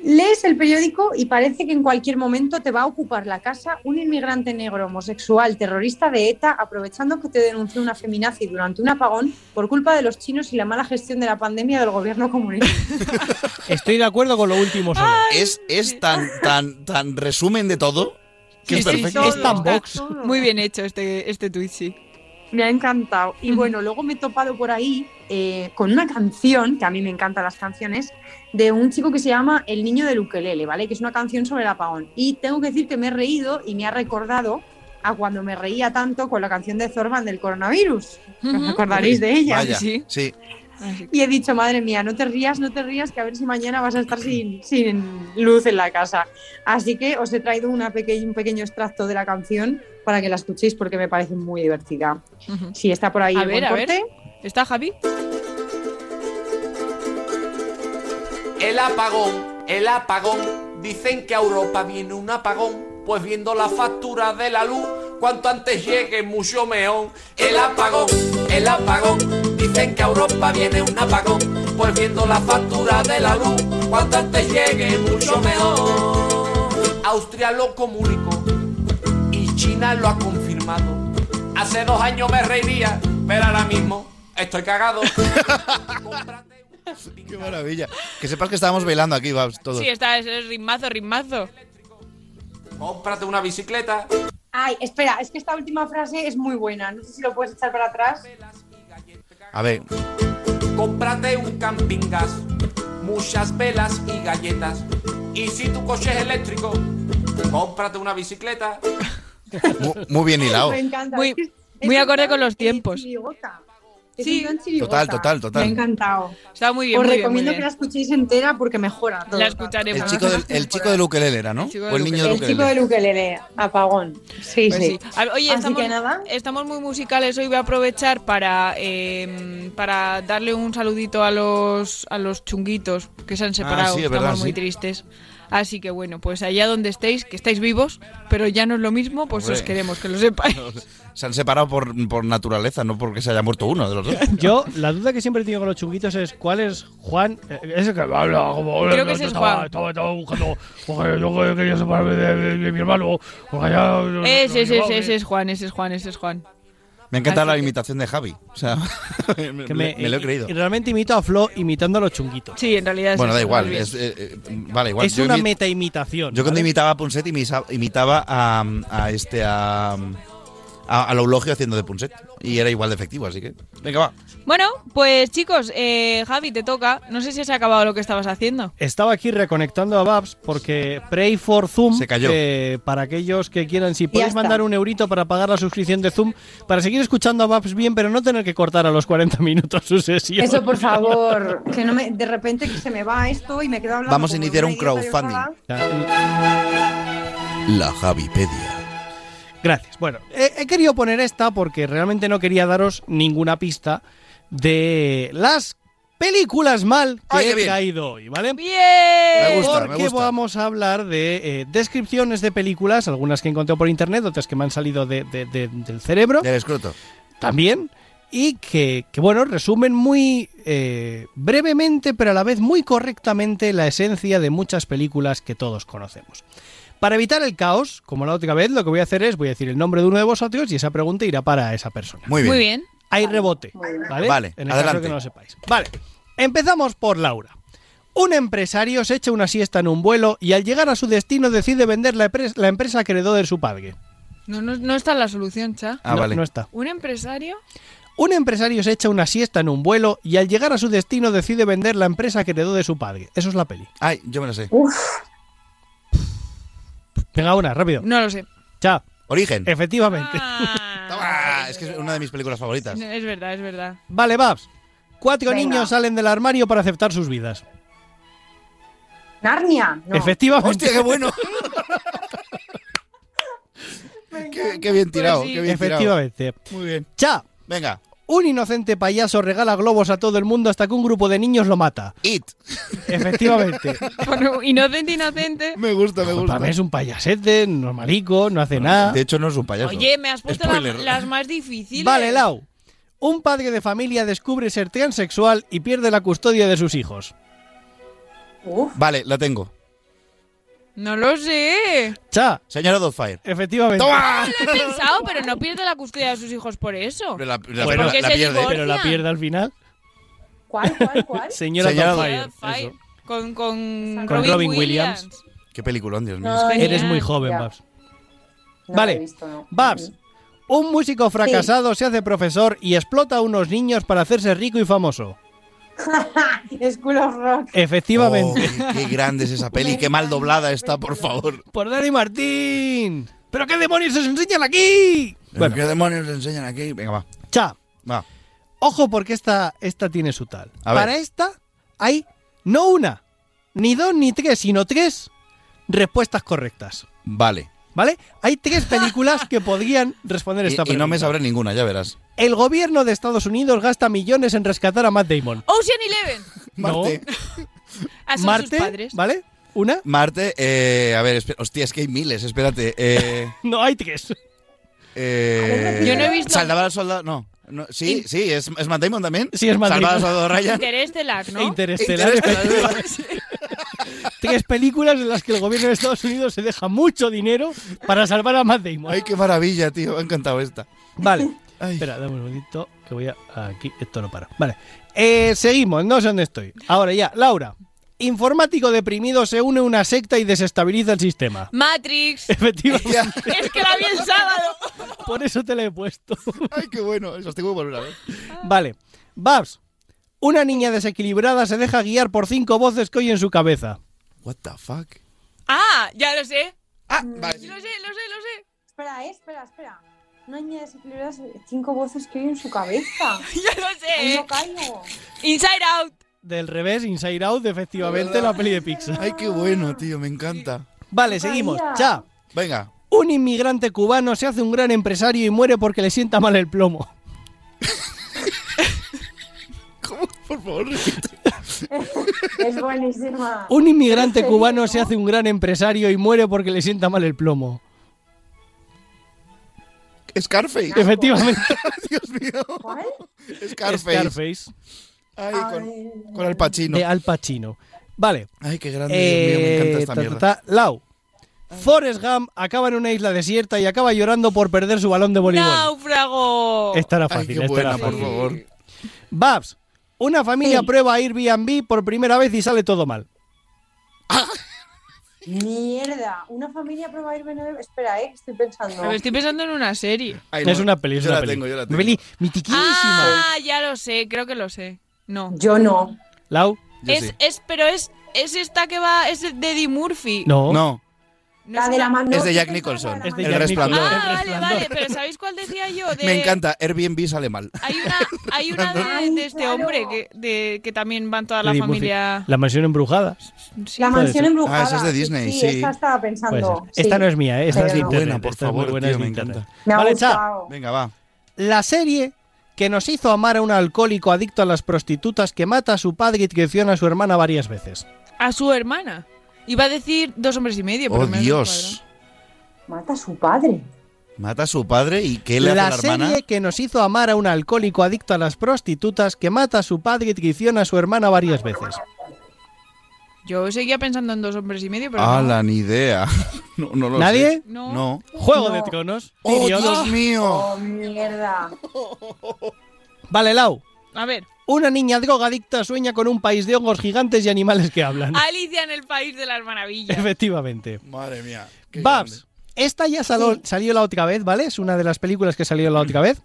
lees el periódico y parece que en cualquier momento te va a ocupar la casa un inmigrante negro homosexual terrorista de ETA aprovechando que te denunció una feminazi durante un apagón por culpa de los chinos y la mala gestión de la pandemia del gobierno comunista. Estoy de acuerdo con lo último solo. Es, es tan, tan, tan resumen de todo que Sí, es perfecto. Es tan box. Muy bien hecho este, este tweet, sí. Me ha encantado. Y bueno, luego me he topado por ahí eh, con una canción, que a mí me encantan las canciones, de un chico que se llama El Niño del Ukelele, ¿vale? Que es una canción sobre el apagón. Y tengo que decir que me he reído y me ha recordado a cuando me reía tanto con la canción de Zorban del coronavirus. ¿Os Ujú. acordaréis de ella? Vaya, Sí. sí. Y he dicho, madre mía, no te rías, no te rías, que a ver si mañana vas a estar sin, sin luz en la casa. Así que os he traído una peque- un pequeño extracto de la canción para que la escuchéis porque me parece muy divertida. Si está por ahí A el ver, buen a ver. corte. ¿Está Javi? El apagón, el apagón. Dicen que a Europa viene un apagón. Pues viendo la factura de la luz, cuanto antes llegue, mucho mejor. El apagón, el apagón. Dicen que a Europa viene un apagón. Pues viendo la factura de la luz, cuanto antes llegue, mucho mejor. Austria lo comunicó y China lo ha confirmado. Hace dos años me reiría, pero ahora mismo estoy cagado. Qué maravilla. Que sepas que estábamos bailando aquí, Babs, todos. Sí, está, es, es ritmazo, ritmazo. Cómprate una bicicleta. Ay, espera, es que esta última frase es muy buena. No sé si lo puedes echar para atrás. A ver, Cómprate un camping gas, muchas velas y galletas. Y si tu coche es eléctrico, cómprate una bicicleta. mu- muy, bien hilado. Me encanta. Muy- muy es acorde con los tiempos. chirigota. Es Sí. un. Total, total, total. Me ha encantado. Está muy bien, Os muy bien, recomiendo que la escuchéis entera porque mejora todo. La escucharemos. El chico, del, el chico del ukelele era, ¿no? El chico O el niño del El chico del ukelele, apagón. Sí, Pues sí. Oye, Así estamos, que nada. estamos muy musicales hoy. Voy a aprovechar para, eh, para darle un saludito a los, a los chunguitos que se han separado. Ah, sí, es estamos muy tristes. Así que bueno, pues allá donde estéis, que estáis vivos, pero ya no es lo mismo, pues Hombre. os queremos, que lo sepáis. Se han separado por, por naturaleza, no porque se haya muerto uno de los dos. Yo, la duda que siempre tengo con los chunguitos es cuál es Juan. eh, Ese que habla como. Creo que ese es estaba, Juan. Estaba, estaba buscando. Porque yo quería separarme de, de- de mi hermano. Porque ya. Ese, ese, no, ese, ese es Juan, ese es Juan, ese es Juan. Me encanta Así la imitación de Javi. O sea, me, que me- me lo he creído. Y, realmente imito a Flo imitando a los chunguitos. Sí, en realidad es Bueno, da igual. Es, eh, eh, vale, igual. es Yo una meta imitación. Yo cuando imitaba a Punset imitaba a, a este a, a, a Loulogio haciendo de Punset y era igual de efectivo, así que venga va. Bueno, pues chicos, eh, Javi, te toca. No sé si se ha acabado lo que estabas haciendo. Estaba aquí reconectando a Babs porque Pray for Zoom. Se cayó. eh, para aquellos que quieran, si podéis mandar un eurito para pagar la suscripción de Zoom, para seguir escuchando a Babs bien, pero no tener que cortar a los 40 minutos su sesión. Eso, por favor, que no me, de repente que se me va esto y me quedo hablando. Vamos a iniciar un crowdfunding. La Javipedia. Gracias. Bueno, he, he querido poner esta porque realmente no quería daros ninguna pista de las películas mal que Ay, he bien. traído hoy, ¿vale? ¡Bien! Me gusta, me Porque gusta. vamos a hablar de eh, descripciones de películas, algunas que encontré por internet, otras que me han salido de- de- de- del cerebro Del escroto. también, y que, que, bueno, resumen muy eh, brevemente, pero a la vez muy correctamente la esencia de muchas películas que todos conocemos. Para evitar el caos, como la otra vez, lo que voy a hacer es voy a decir el nombre de uno de vosotros y esa pregunta irá para esa persona. Muy bien. Muy bien. Hay rebote, ¿vale? Vale, en el caso adelante. que no lo sepáis. Vale. Empezamos por Laura. Un empresario se echa una siesta en un vuelo y al llegar a su destino decide vender la, empresa que heredó de su padre. No, no, no está la solución, cha. Ah, no, vale. no está. ¿Un empresario? Un empresario se echa una siesta en un vuelo y al llegar a su destino decide vender la empresa que heredó de su padre. Eso es la peli. Ay, yo me lo sé. Venga, una, rápido. No lo sé. Cha. Origen. Efectivamente. Ah, es que es una de mis películas favoritas. Es verdad, es verdad. Vale, Babs. Cuatro Venga. niños salen del armario para aceptar sus vidas. Narnia. No. Efectivamente. Hostia, qué bueno. qué, qué bien tirado, Pues sí. qué bien tirado. Efectivamente. Muy bien. Cha. Venga. Un inocente payaso regala globos a todo el mundo hasta que un grupo de niños lo mata. It. Efectivamente. Bueno, inocente, inocente. Me gusta, me gusta. Para mí es un payasete, normalico, no hace nada. De hecho, no es un payaso. Oye, me has puesto la- las más difíciles. Vale, Lau. Un padre de familia descubre ser transexual y pierde la custodia de sus hijos. Vale, la tengo. No lo sé. Cha. Señora Doubtfire. Efectivamente. ¡Toma! Lo he pensado, pero no pierde la custodia de sus hijos por eso. La, la- Bueno, ¿Por qué la se pierde. divorcia? Pero la pierde al final. ¿Cuál, cuál, cuál? Señora, Señora Doubtfire, Fire. eso. Con, con, Con Robin Williams. Qué peliculón, Dios mío. No, Eres muy joven, ya. Babs. No Vale. visto, no. Babs. Un músico fracasado se hace profesor y explota a unos niños para hacerse rico y famoso. School of Rock. Efectivamente. Oh, qué, qué grande es esa peli, qué mal doblada está, por favor. Por Dani Martín. ¿Pero qué demonios os enseñan aquí? Bueno, ¿Qué demonios le enseñan aquí? Venga, va. Cha. Va. Ojo porque esta, esta tiene su tal. A ver. Para esta hay no una, ni dos, ni tres, sino tres respuestas correctas. Vale. ¿Vale? Hay tres películas que podrían responder esta y pregunta. no me sabré ninguna, ya verás. El gobierno de Estados Unidos gasta millones en rescatar a Matt Damon. Ocean Eleven. Marte. Ah, son Marte, sus padres. ¿vale? ¿Una? Marte, eh, a ver, espera, hostia, es que hay miles, espérate. Eh, No, hay tres. eh, Yo no he visto- Salvar al soldado, no. no, sí, sí, ¿es, ¿es Matt Damon también? Sí, es Matt Salvar al Damon. soldado Ryan. Interestelar, ¿no? Interestelar. Interestelar. tres películas en las que el gobierno de Estados Unidos se deja mucho dinero para salvar a Matt Damon. Ay, qué maravilla, tío, me ha encantado esta. Vale. Ay. Espera, dame un momentito que voy a... Aquí, esto no para. Vale. Eh, seguimos, no sé dónde estoy. Ahora ya, Laura. Informático deprimido se une a una secta y desestabiliza el sistema. Matrix. Efectivamente. es que la vi el sábado. Por eso te la he puesto. Ay, qué bueno, eso tengo que volver a ver. Vale. Babs. Una niña desequilibrada se deja guiar por cinco voces que oye en su cabeza. What the fuck? Ah, ya lo sé. Ah, vale. Lo sé, lo sé, lo sé. Espera, eh, espera, espera. Una niña desequilibrada, cinco voces que hay en su cabeza. Ya lo Ay, sé. no caigo. Inside Out. Del revés, Inside Out, efectivamente, la peli de Pixar. Ay, qué bueno, tío, me encanta. Vale, seguimos. Cha. Venga. Un inmigrante cubano se hace un gran empresario y muere porque le sienta mal el plomo. ¿Cómo? Por favor, repite. Es buenísima. Un inmigrante cubano se hace un gran empresario y muere porque le sienta mal el plomo. Scarface. Efectivamente. Dios mío. ¿Cuál? Scarface. Scarface. Ay, con, con Al Pacino. De Al Pacino. Vale. Ay, qué grande, Dios mío, me encanta esta ta, ta, mierda. ta. Lau. Forrest Gump acaba en una isla desierta y acaba llorando por perder su balón de voleibol. Náufrago. Esta era Ay, fácil. qué esta era por fácil. favor. Babs. Una familia Sí. prueba Airbnb por primera vez y sale todo mal. Mierda. Una familia prueba Airbnb. Espera, eh, estoy pensando. Pero estoy pensando en una serie. Ay, no, es una peli, es yo una la peli. tengo, yo la tengo. peli mitiquísima. Ah, ya lo sé, creo que lo sé. No. Yo no. Lau. Yo Es, sí. es, pero es, es esta que va, es de Eddie Murphy. No. No, No La es de la mano. es de Jack Nicholson. Es de El resplandor. Ah, vale, vale, pero ¿sabéis cuál decía yo? De- Me encanta. Airbnb sale mal. Hay una, hay una de, este hombre que, de, que también van toda la familia. La mansión embrujada. Sí. La mansión ser. embrujada. Ah, esa es de Disney, sí. Esa estaba pensando. Esta no es mía, ¿eh? esta Pero es de no. internet. Buena, por Esta favor, buena, tío, me encanta. Me ha Vale, gustado. Venga, va. La serie que nos hizo amar a un alcohólico adicto a las prostitutas que mata a su padre y traiciona a su hermana varias veces. A su hermana. Iba a decir dos hombres y medio, pero Oh, me Dios. Mata a su padre. Mata a su padre y ¿qué le hace La a la hermana? serie que nos hizo amar a un alcohólico adicto a las prostitutas que mata a su padre y traiciona a su hermana varias veces. Yo seguía pensando en dos hombres y medio, pero Ah, no. la ni idea. No, no lo ¿Nadie? sé. No. No. Juego No. de Tronos. ¡Oh. Dios mío! Oh, mierda. Vale, Lau. A ver. Una niña drogadicta sueña con un país de hongos gigantes y animales que hablan. Alicia en el País de las Maravillas. Efectivamente. Madre mía. Babs, esta ya salió la otra vez, ¿vale? Es una de las películas que salió la otra vez.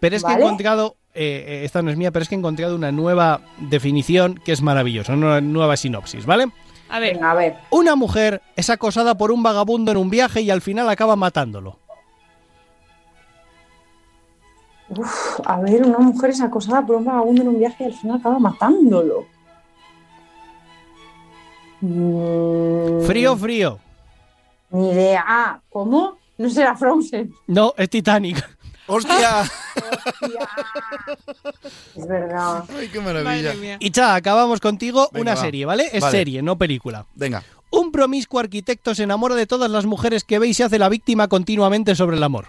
Pero es que he encontrado, eh, eh, esta no es mía, pero es que he encontrado una nueva definición que es maravillosa, una nueva sinopsis, ¿vale? A ver. a ver. Una mujer es acosada por un vagabundo en un viaje y al final acaba matándolo. Uf, a ver, una mujer es acosada por un vagabundo en un viaje y al final acaba matándolo. Mm, Frío, frío. Ni idea. Ah, ¿cómo? No será Frozen. No, es Titanic. ¡Hostia! Es verdad. ¡Ay, qué maravilla! Y cha, acabamos contigo Venga, una va. serie, ¿vale? Es Vale. serie, no película. Venga. Un promiscuo arquitecto se enamora de todas las mujeres que ve y se hace la víctima continuamente sobre el amor.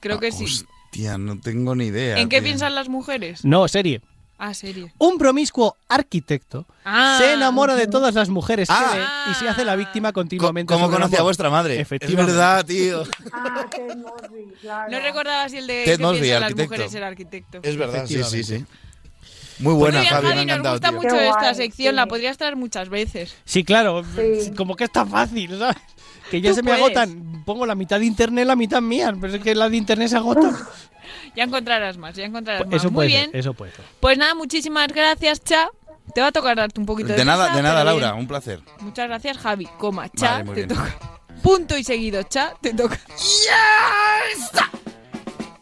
Creo que sí. Tía, no tengo ni idea. ¿En qué tío. piensan las mujeres? No, serie. Ah, serie. Un promiscuo arquitecto Ah. se enamora de todas las mujeres que Ah. ve y se hace la víctima continuamente. ¿Cómo conoce a vuestra madre? Es Efectivamente. verdad, tío. Ah, Ted Mosby, claro. No recordaba si el de Ted Mosby, las arquitecto. mujeres era arquitecto. Es verdad, sí, sí, sí. Muy buena, bien, Javi, me ha Javi, nos encantado, gusta tío. mucho Qué esta guay, sección, sí. la podrías traer muchas veces. Sí, claro. Sí. Como que está fácil, ¿sabes? Que ya se me agotan. Pongo la mitad de internet, la mitad mía. Pero es que la de internet se agota. Ya encontrarás más, ya encontrarás más. Eso Muy puede bien. ser, eso puede ser. Pues nada, muchísimas gracias, Cha. Te va a tocar darte un poquito de De nada, de nada, bien. Laura, un placer. Muchas gracias, Javi. Coma, Cha, Vale, te bien. toca. Punto y seguido, Cha, te toca.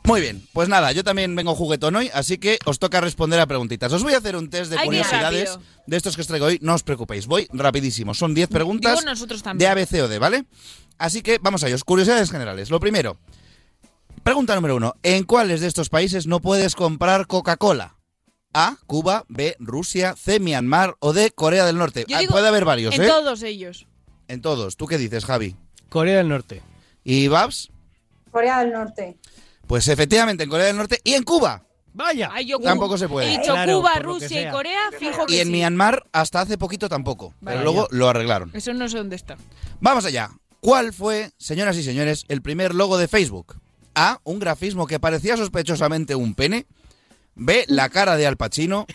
Muy bien, pues nada, yo también vengo juguetón hoy, así que os toca responder a preguntitas. Os voy a hacer un test de Ay, curiosidades de estos que os traigo hoy. No os preocupéis, voy rapidísimo. Son 10 preguntas de también. A, B, C o D, ¿vale? Así que vamos a ellos. Curiosidades generales. Lo primero, pregunta número uno. ¿En cuáles de estos países no puedes comprar Coca-Cola? A, Cuba, B, Rusia, C, Myanmar o D, Corea del Norte. Yo Ah, digo puede haber varios, En ¿eh? todos ellos. En todos. ¿Tú qué dices, Javi? Corea del Norte. ¿Y Babs? Corea del Norte. Pues efectivamente, en Corea del Norte y en Cuba. Vaya. Ay, yo Tampoco se puede. He dicho Claro, Cuba, Rusia y. Corea, fijo que Y en sí. Myanmar hasta hace poquito tampoco. Vaya. Pero luego lo arreglaron. Eso no sé dónde está. Vamos allá. ¿Cuál fue, señoras y señores, el primer logo de Facebook? A. Un grafismo que parecía sospechosamente un pene. B. La cara de Al Pacino.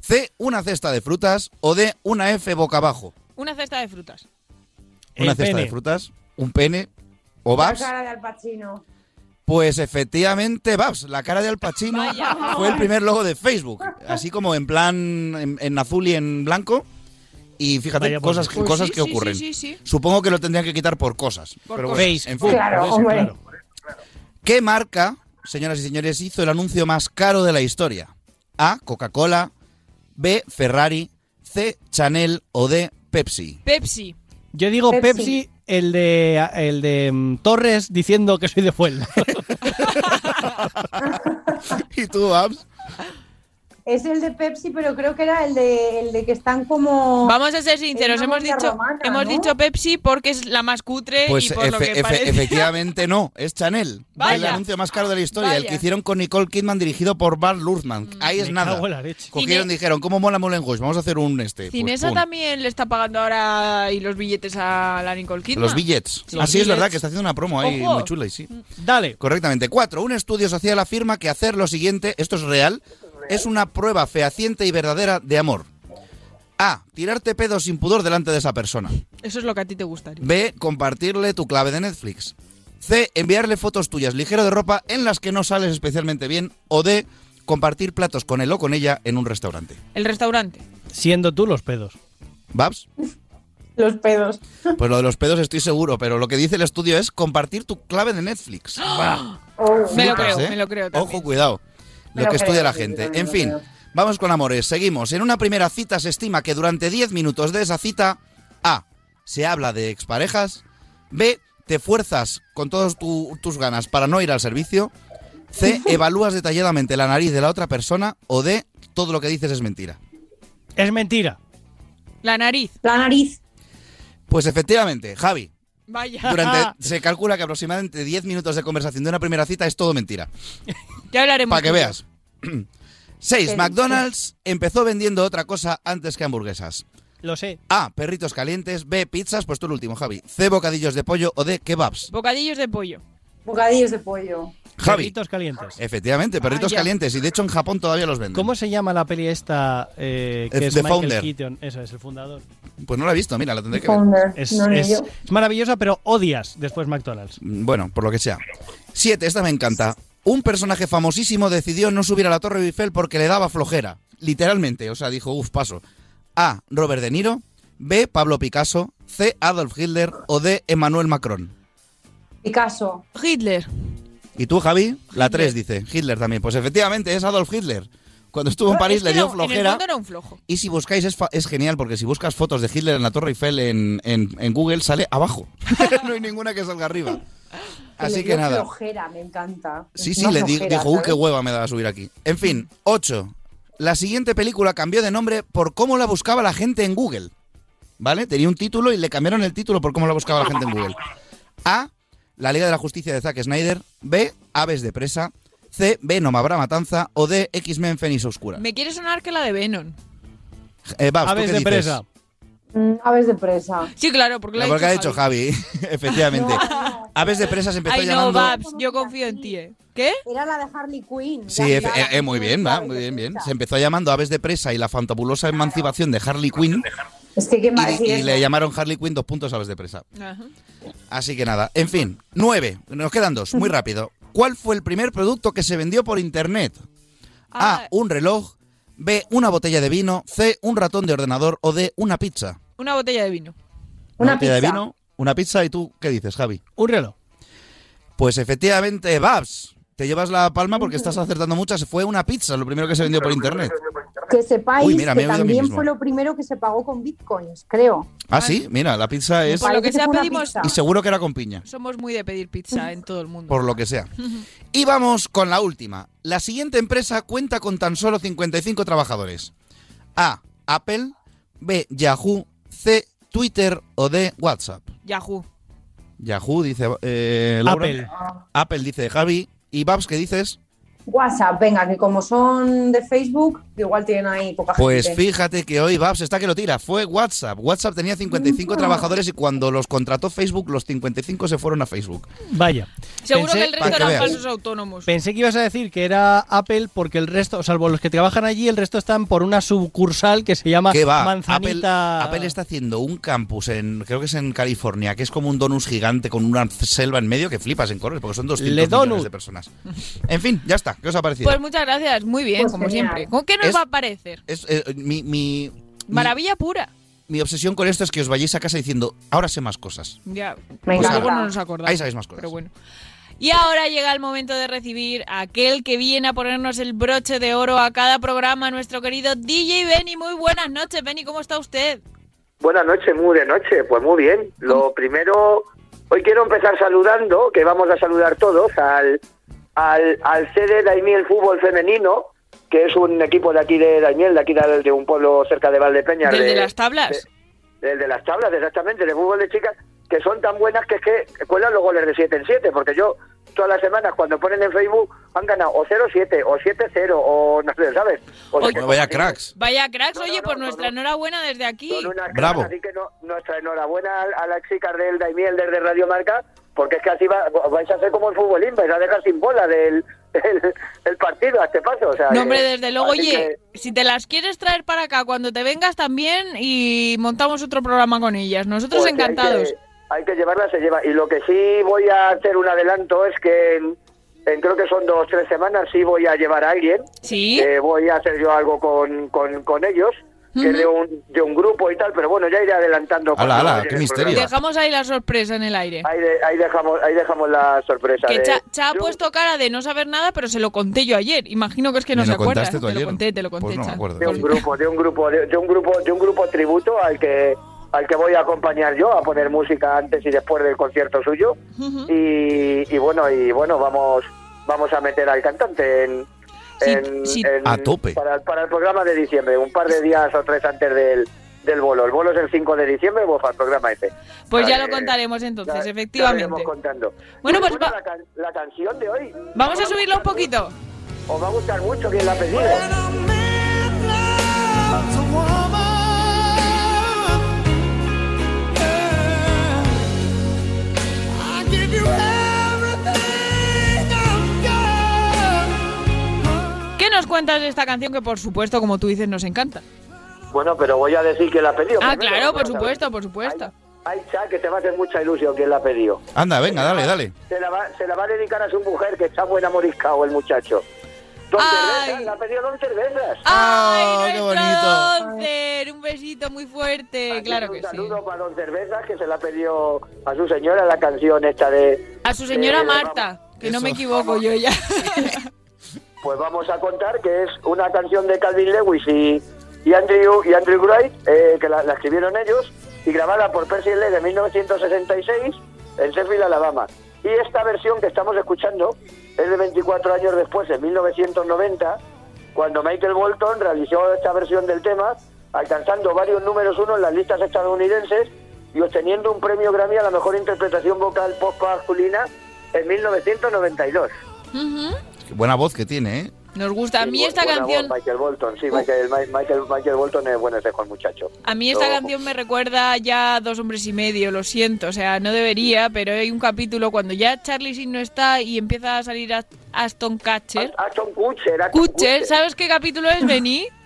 C. Una cesta de frutas. O D. Una F boca abajo. Una cesta de frutas. Una El cesta pene. de frutas. Un pene. O La Babs. cara de Al Pacino. Pues efectivamente, Babs, la cara de Al Pacino Vaya. fue el primer logo de Facebook. Así como en plan en, en azul y en blanco. Y fíjate, Vaya por cosas. Pues cosas sí, que sí, ocurren. sí, sí, sí. Supongo que lo tendrían que quitar por cosas. Por pero cosas. bueno, en fin. Claro, eso. ¿Qué marca, señoras y señores, hizo el anuncio más caro de la historia? A. Coca-Cola. B. Ferrari. C. Chanel. O D. Pepsi. Pepsi. Yo digo Pepsi, Pepsi. El de el de mm, Torres diciendo que soy de Fuel. ¿Y tú, Babs? Es el de Pepsi, pero creo que era el de, el de que están como. Vamos a ser sinceros, hemos dicho, romana, hemos ¿no? dicho Pepsi porque es la más cutre Pues y por lo que efe- parece. efectivamente no, es Chanel. Vaya. El anuncio más caro de la historia, el que hicieron con Nicole Kidman dirigido por Bart Luhrmann. Ahí es Me nada. Cogieron y Cine- dijeron, ¿cómo mola Moulin Rouge? Vamos a hacer un este. Pues, Cinesa pum. también le está pagando ahora y los billetes a la Nicole Kidman. Los billets. Sí, Así es billets. verdad que está haciendo una promo ahí Ojo. muy chula y sí. Dale. Correctamente. Cuatro. Un estudio social afirma que hacer lo siguiente, esto es real, es una prueba fehaciente y verdadera de amor. A. Tirarte pedos sin pudor delante de esa persona. Eso es lo que a ti te gustaría. B. Compartirle tu clave de Netflix. C. Enviarle fotos tuyas ligero de ropa en las que no sales especialmente bien. O D. Compartir platos con él o con ella en un restaurante. El restaurante. Siendo tú los pedos. ¿Babs? Los pedos. Pues lo de los pedos estoy seguro, pero lo que dice el estudio es compartir tu clave de Netflix. Me lo creo, ¿eh? me lo creo también. Ojo, cuidado. Lo que estudia la gente. En fin, vamos con amores. Seguimos. En una primera cita se estima que durante 10 minutos de esa cita, A. Se habla de exparejas. B. Te fuerzas con todas tu- tus ganas para no ir al servicio. C. Evalúas detalladamente la nariz de la otra persona. O D. Todo lo que dices es mentira. Es mentira. La nariz. La nariz. Pues efectivamente, Javi. Vaya. Durante, se calcula que aproximadamente 10 minutos de conversación de una primera cita es todo mentira. Ya hablaremos. Para que veas. 6. Sí, McDonald's empezó vendiendo otra cosa antes que hamburguesas. Lo sé. A. Perritos calientes. B. Pizzas. Pues tú el último, Javi. C. Bocadillos de pollo. O D. Kebabs. Bocadillos de pollo. Bocadillos de pollo. Javi. Perritos calientes. Efectivamente, perritos Ah, ya. calientes. Y de hecho en Japón todavía los venden. ¿Cómo se llama la peli esta eh, que es The Michael Founder. Keaton? Eso es, el fundador. Pues no la he visto, mira, la tendré que ver. Founder. Es, No, es- es maravillosa, pero odias después McDonald's. Mm, Bueno, por lo que sea. Siete, esta me encanta. Un personaje famosísimo decidió no subir a la Torre Eiffel porque le daba flojera. Literalmente, o sea, dijo, uff, paso. A. Robert De Niro. B. Pablo Picasso. C. Adolf Hitler. O D. Emmanuel Macron. Picasso. Hitler. ¿Y tú, Javi? La 3 dice. Hitler también. Pues efectivamente es Adolf Hitler. Cuando estuvo en París Es le dio no, En el flojera. fondo era un flojo. Y si buscáis es, genial porque si buscas fotos de Hitler en la Torre Eiffel en, en- en Google sale abajo. no hay ninguna que salga arriba. Así le que nada. flojera, me encanta. Sí, sí, una le flojera, dijo, uh, ¿sabes? qué hueva me da subir aquí. En fin, 8. La siguiente película cambió de nombre por cómo la buscaba la gente en Google. ¿Vale? Tenía un título y le cambiaron el título por cómo la buscaba la gente en Google. A. La Liga de la Justicia de Zack Snyder. B. Aves de presa. C. Venom habrá matanza. O D. X-Men Fénix Oscura. Me quiere sonar que la de Venom. Eh, Babs, ¿tú Aves qué de dices? presa. Mm, aves de presa. Sí, claro, porque la Porque ha ha dicho Javi, efectivamente. Aves de presa se empezó Ay, no, llamando... Babs, yo confío en ti, ¿eh? ¿Qué? Era la de Harley Quinn. Sí, eh, eh, eh, muy bien, va, muy bien, bien. Se empezó llamando Aves de presa y la fantabulosa emancipación de Harley Quinn. Es que qué más decir Y, y eso. le llamaron Harley Quinn dos puntos Aves de presa. Ajá. Así que nada, en fin, nueve. Nos quedan dos, muy rápido. ¿Cuál fue el primer producto que se vendió por internet? Ah. A, un reloj. B, una botella de vino. C, un ratón de ordenador. O D, una pizza. Una botella de vino. Una botella de pizza. vino, una pizza. ¿Y tú qué dices, Javi? Un reloj. Pues efectivamente, Babs, te llevas la palma porque estás acertando muchas. Fue una pizza, lo primero que se vendió por internet. Que sepáis Uy, mira, que también fue lo primero que se pagó con bitcoins, creo. Ah, sí, mira, la pizza es... Por lo que sea, pedimos. pizza. Y seguro que era con piña, Somos muy de pedir pizza en todo el mundo. por lo que sea. Y vamos con la última. La siguiente empresa cuenta con tan solo 55 trabajadores. A. Apple. B. Yahoo. C. Twitter. O D. WhatsApp. Yahoo. Yahoo dice eh, Laura. Apple. Apple dice Javi. ¿Y Babs qué dices? WhatsApp, venga, que como son de Facebook, igual tienen ahí poca Pues gente. fíjate que hoy Babs está que lo tira. Fue WhatsApp. WhatsApp tenía 55 trabajadores y cuando los contrató Facebook, los 55 se fueron a Facebook. Vaya. Seguro Pensé- que el resto eran veas. falsos autónomos. Pensé que ibas a decir que era Apple porque el resto, salvo los que trabajan allí, el resto están por una sucursal que se llama ¿Qué va? Apple, Manzanita. Apple está haciendo un campus en, creo que es en California, que es como un donus gigante con una selva en medio que flipas en correr, porque son 200 Le millones donut. de personas. En fin, ya está. ¿Qué os ha parecido? Pues muchas gracias, muy bien, Pues como genial. siempre. ¿Con qué nos Es- va a parecer? Es, eh, mi, mi, mi- Maravilla pura. mi obsesión con esto es que os vayáis a casa diciendo, ahora sé más cosas. Ya, Me pues luego no nos acordamos. Ahí sabéis más cosas. Pero bueno. Y ahora llega el momento de recibir a aquel que viene a ponernos el broche de oro a cada programa, nuestro querido DJ Benny. Muy buenas noches, Benny, ¿cómo está usted? Buenas noches, muy de noche. Pues muy bien. Lo primero, hoy quiero empezar saludando, que vamos a saludar todos, al, al, al CD Daimiel Fútbol Femenino, que es un equipo de aquí de Daimiel, de aquí de, de un pueblo cerca de Valdepeñas. ¿Del de de- las tablas? de- del de las tablas, exactamente, de fútbol de chicas, que son tan buenas que es que cuelan los goles de 7 en 7, porque yo todas las semanas cuando ponen en Facebook han ganado o 0-7 o 7-0 o no sé, ¿sabes? O sea, que- Bueno, vaya cracks. Vaya cracks, oye, pues nuestra enhorabuena desde aquí. Bravo. cracks, Así que no- nuestra enhorabuena a, a las chicas del Daimiel desde Radio Marca, porque es que así va- vais a ser como el futbolín, vais a dejar sin bola del el, el partido a este paso. O sea, No, hombre, desde luego, oye, si te las quieres traer para acá cuando te vengas también y montamos otro programa con ellas. Nosotros Pues encantados. Hay que, hay que llevarla, se lleva. Y lo que sí voy a hacer un adelanto es que en, en creo que son dos tres semanas sí voy a llevar a alguien. Sí. Eh, voy a hacer yo algo con, con, con ellos, que Ujú. de, un, de un grupo y tal, pero bueno, ya iré adelantando. ala, llegue qué misterio. Dejamos ahí la sorpresa en el aire. Ahí, de- ahí dejamos ahí dejamos la sorpresa. Que de- Cha, Cha ha puesto cara de no saber nada, pero se lo conté yo ayer. Imagino que es que no ¿Me se acuerda. Te lo conté, te lo conté, Pues no me Cha. acuerdo. de un grupo, de un grupo, de, de un grupo, de un grupo tributo al que al que voy a acompañar yo a poner música antes y después del concierto suyo y, y bueno y bueno vamos vamos a meter al cantante en, en- sí. en- A tope. para, para el programa de diciembre un par de días o tres antes del del bolo el bolo es el 5 de diciembre pues para el programa ese Pues ya Eh, lo contaremos entonces, ya- ya lo efectivamente. iremos contando Bueno, pues va- la, can- la canción de hoy Vamos a subirlo un poquito. os va a gustar mucho quien la ha pedido I give you nos cuentas de esta canción que, por supuesto, como tú dices, nos encanta? Bueno, pero voy a decir quién la ha pedido. Ah, primero, claro, por supuesto, por supuesto. Ay, cha, que te va a hacer mucha ilusión quién la ha pedido. Anda, venga, dale, dale. Se la, va, se la va a dedicar a su mujer, que está buena moriscao el muchacho. Don Cervezas, la ha pedido Don Cervezas. ¡Ay, qué nuestro bonito! Doncer! Un besito muy fuerte, claro que Un sí. saludo para Don Cervezas, que se la ha pedido a su señora la canción esta de... A su señora de- Marta, que no me equivoco yo ya. Pues vamos a contar que es una canción de Calvin Lewis y, Andrew, y Andrew Wright, eh, que la, escribieron ellos, y grabada por Percy Lee de 1966 en Sheffield, Alabama. Y esta versión que estamos escuchando es de 24 años después, en 1990, cuando Michael Bolton realizó esta versión del tema, alcanzando varios números uno en las listas estadounidenses y obteniendo un premio Grammy a la mejor interpretación vocal pop masculina en 1992. Ujú. Qué buena voz que tiene, ¿eh? Nos gusta. A mí esta canción, voz, Michael Bolton, sí, Michael, Mi- Michael, Michael Bolton es bueno ese con muchacho. a mí esta No, canción me recuerda ya a Dos hombres y medio, lo siento, o sea, no debería, pero hay un capítulo cuando ya Charlie Sheen no está y empieza a salir a- Aston Kutcher. Aston Kutcher, Aston Kutcher, ¿sabes qué capítulo es, Benny?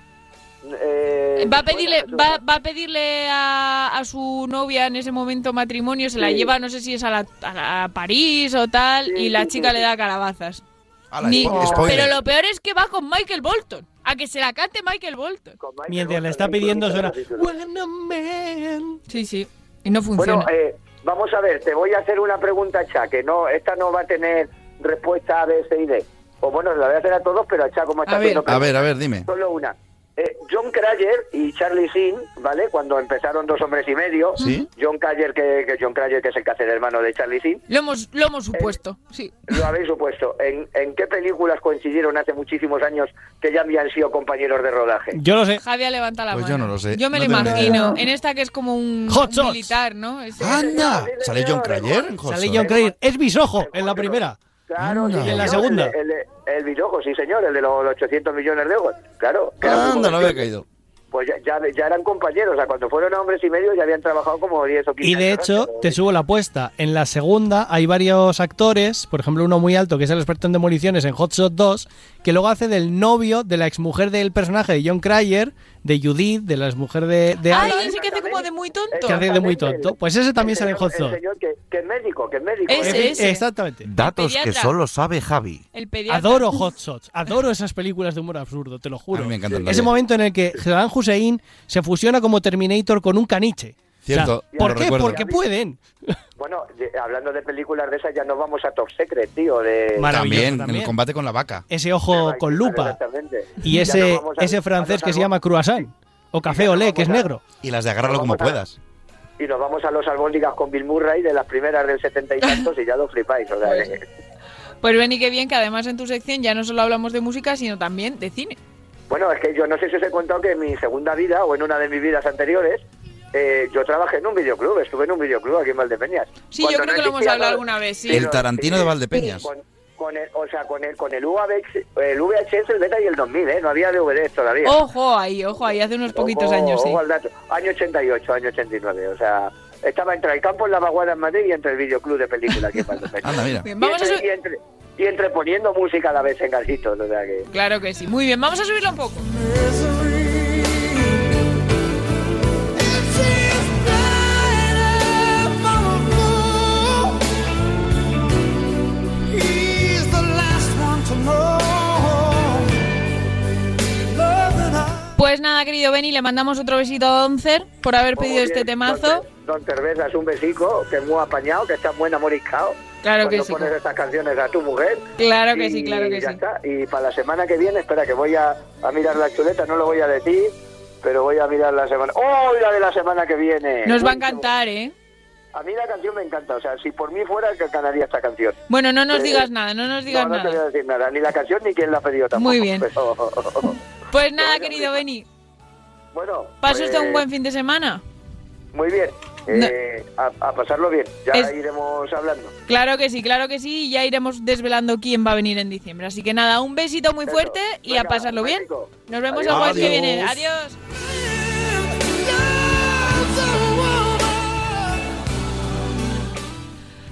Eh, Va a pedirle, va, va a pedirle a, a su novia en ese momento matrimonio, se la Sí. lleva, no sé si es a, la, a la- a París o tal, y la sí, chica sí, le da calabazas. Ala, Ni- spo- spoiler. pero lo peor es que va con Michael Bolton, a que se la cante Michael Bolton. Mientras le está pidiendo suena. Sí, sí, y no funciona. Bueno, eh, vamos a ver, te voy a hacer una pregunta, Cha, que no, esta no va a tener respuesta A, B, C y D. O bueno, la voy a hacer a todos, pero a Cha, como está A ver. haciendo A ver, a ver, dime. Solo una. Eh, John Cryer y Charlie Sheen, ¿vale? Cuando empezaron Dos Hombres y Medio, Sí. John Cryer, que, que John Cryer, que es el que hace de hermano de Charlie Sheen, Lo hemos, lo hemos supuesto, sí. lo habéis supuesto. ¿En, ¿En qué películas coincidieron hace muchísimos años que ya habían sido compañeros de rodaje? Yo lo sé. Javier levanta la Pues mano. yo no lo sé. Yo me No lo imagino. idea. En esta que es como un Hot militar, ¿no? Es- ¡Anda! ¿Sale John Cryer? Sale? John Cryer. Es bisojo en la primera. Claro, sí, en la segunda. El, el, el sí, señor, el de los 800 millones de euros. Claro. Anda, no había caído. Pues ya, ya, ya eran compañeros, o sea, cuando fueron a hombres y medio ya habían trabajado como 10 o 15 Y de años hecho, te subo la apuesta. En la segunda hay varios actores, por ejemplo uno muy alto que es el experto en demoliciones en Hot Shot 2, que luego hace del novio de la exmujer del personaje de John Cryer, de Judith, de la exmujer de, de Ay, Alan, ese que hace como de muy tonto. que hace de muy tonto. Pues ese también sale en Hot señor que, que es médico, que es médico. Ese, ¿eh? ese. Exactamente. Datos que solo sabe Javi. El pediatra. Adoro Hot Shots, adoro esas películas de humor absurdo, te lo juro. A mí me encantan Ese momento en el que Saddam Hussein se fusiona como Terminator con un caniche. Cierto, O sea, ¿Por qué? recuerdo. Porque pueden. Bueno, de- hablando de películas de esas, ya nos vamos a Top Secret, tío. De... También, en también. el combate con la vaca. Ese ojo con lupa. Exactamente. Y ese, a- ese francés que se llama croissant. O café olé, que es a- negro. Y las de agárralo como a- puedas. Y nos vamos a los albóndigas con Bill Murray de las primeras del setenta y tantos y ya lo flipáis. O sea, Pues- que- Pues Benny, qué bien que además en tu sección ya no solo hablamos de música, sino también de cine. Bueno, es que yo no sé si os he contado que en mi segunda vida o en una de mis vidas anteriores, eh, yo trabajé en un videoclub, estuve en un videoclub aquí en Valdepeñas. Sí, yo creo no que lo hemos hablado alguna vez, sí. El Tarantino de Valdepeñas. Con, con el, o sea, con el, con el, UVX, el VHS, el Beta y el 2000, ¿eh? No había DVDs todavía. Ojo ahí, ojo ahí, hace unos poquitos Ojo, años, sí. ojo al dato. Año 88, año 89, o sea... Estaba entre el campo en la vaguada en Madrid y entre el videoclub de películas aquí en Valdepeñas. Anda, mira. Bien, Y vamos entre, y, entre, y entre poniendo música a la vez en garitos, o sea que... Claro que sí. Muy bien, vamos a subirlo un poco. Pues nada, querido Benny, le mandamos otro besito a Doncer por haber pedido este temazo. Don, don Cervezas, un besico, que es muy apañado, que está muy amoriscado. Claro que sí. pones estas canciones a tu mujer. Claro que sí, claro que ya sí. está. Y para la semana que viene, espera, que voy a, a mirar la chuleta, no lo voy a decir, pero voy a mirar la semana. ¡Oh, la de la semana que viene! Nos va a encantar, ¿eh? A mí la canción me encanta, o sea, si por mí fuera, que ganaría esta canción. Bueno, no nos Eh, digas nada, no nos digas no, no te voy nada. a decir nada, ni la canción ni quién la ha pedido tampoco. Muy bien. pero- Pues nada, querido Benny, bueno, pase usted pues, un buen fin de semana. Muy bien, eh, a, a pasarlo bien, ya Es- iremos hablando. Claro que sí, claro que sí, y ya iremos desvelando quién va a venir en diciembre. Así que nada, un besito muy fuerte y a pasarlo bien. Nos vemos el jueves que viene. Adiós.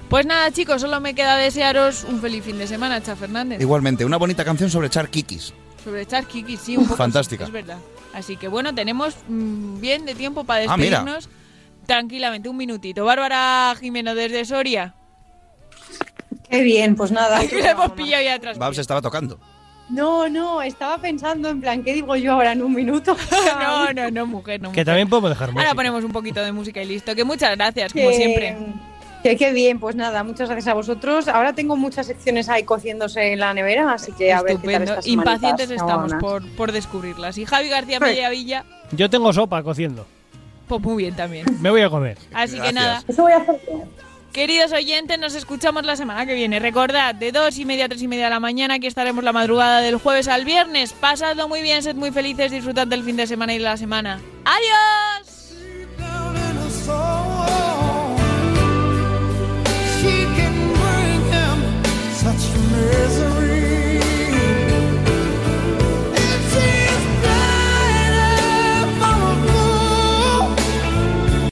Pues nada, chicos, solo me queda desearos un feliz fin de semana, Cha Fernández. Igualmente, una bonita canción sobre echar kikis. Sobre Charles Kiki, sí, un poco. Fantástica. Es verdad. Así que bueno, tenemos mm, bien de tiempo para Ah, despedirnos. Tranquilamente, un minutito. Bárbara Jimeno desde Soria. Qué bien, pues nada. Que le hemos pillado ya atrás. Babs estaba tocando. No, no, estaba pensando en plan, ¿qué digo yo ahora en un minuto? no, no, no, mujer, no. Que mujer. también podemos dejar música. Ahora ponemos un poquito de música y listo. Que muchas gracias, como Que- siempre. Que qué bien, pues nada, muchas gracias a vosotros. Ahora tengo muchas secciones ahí cociéndose en la nevera, así que a ver qué tal Estupendo. estas. Impacientes estamos por, por descubrirlas. Y Javi García Sí. Media Villa, Yo tengo sopa cociendo. pues muy bien también. Me voy a comer. Así que nada. Eso voy a hacer. Queridos oyentes, nos escuchamos la semana que viene. Recordad, de dos y media a tres y media de la mañana, aquí estaremos la madrugada del jueves al viernes. Pasadlo muy bien, sed muy felices, disfrutad del fin de semana y de la semana. ¡Adiós! is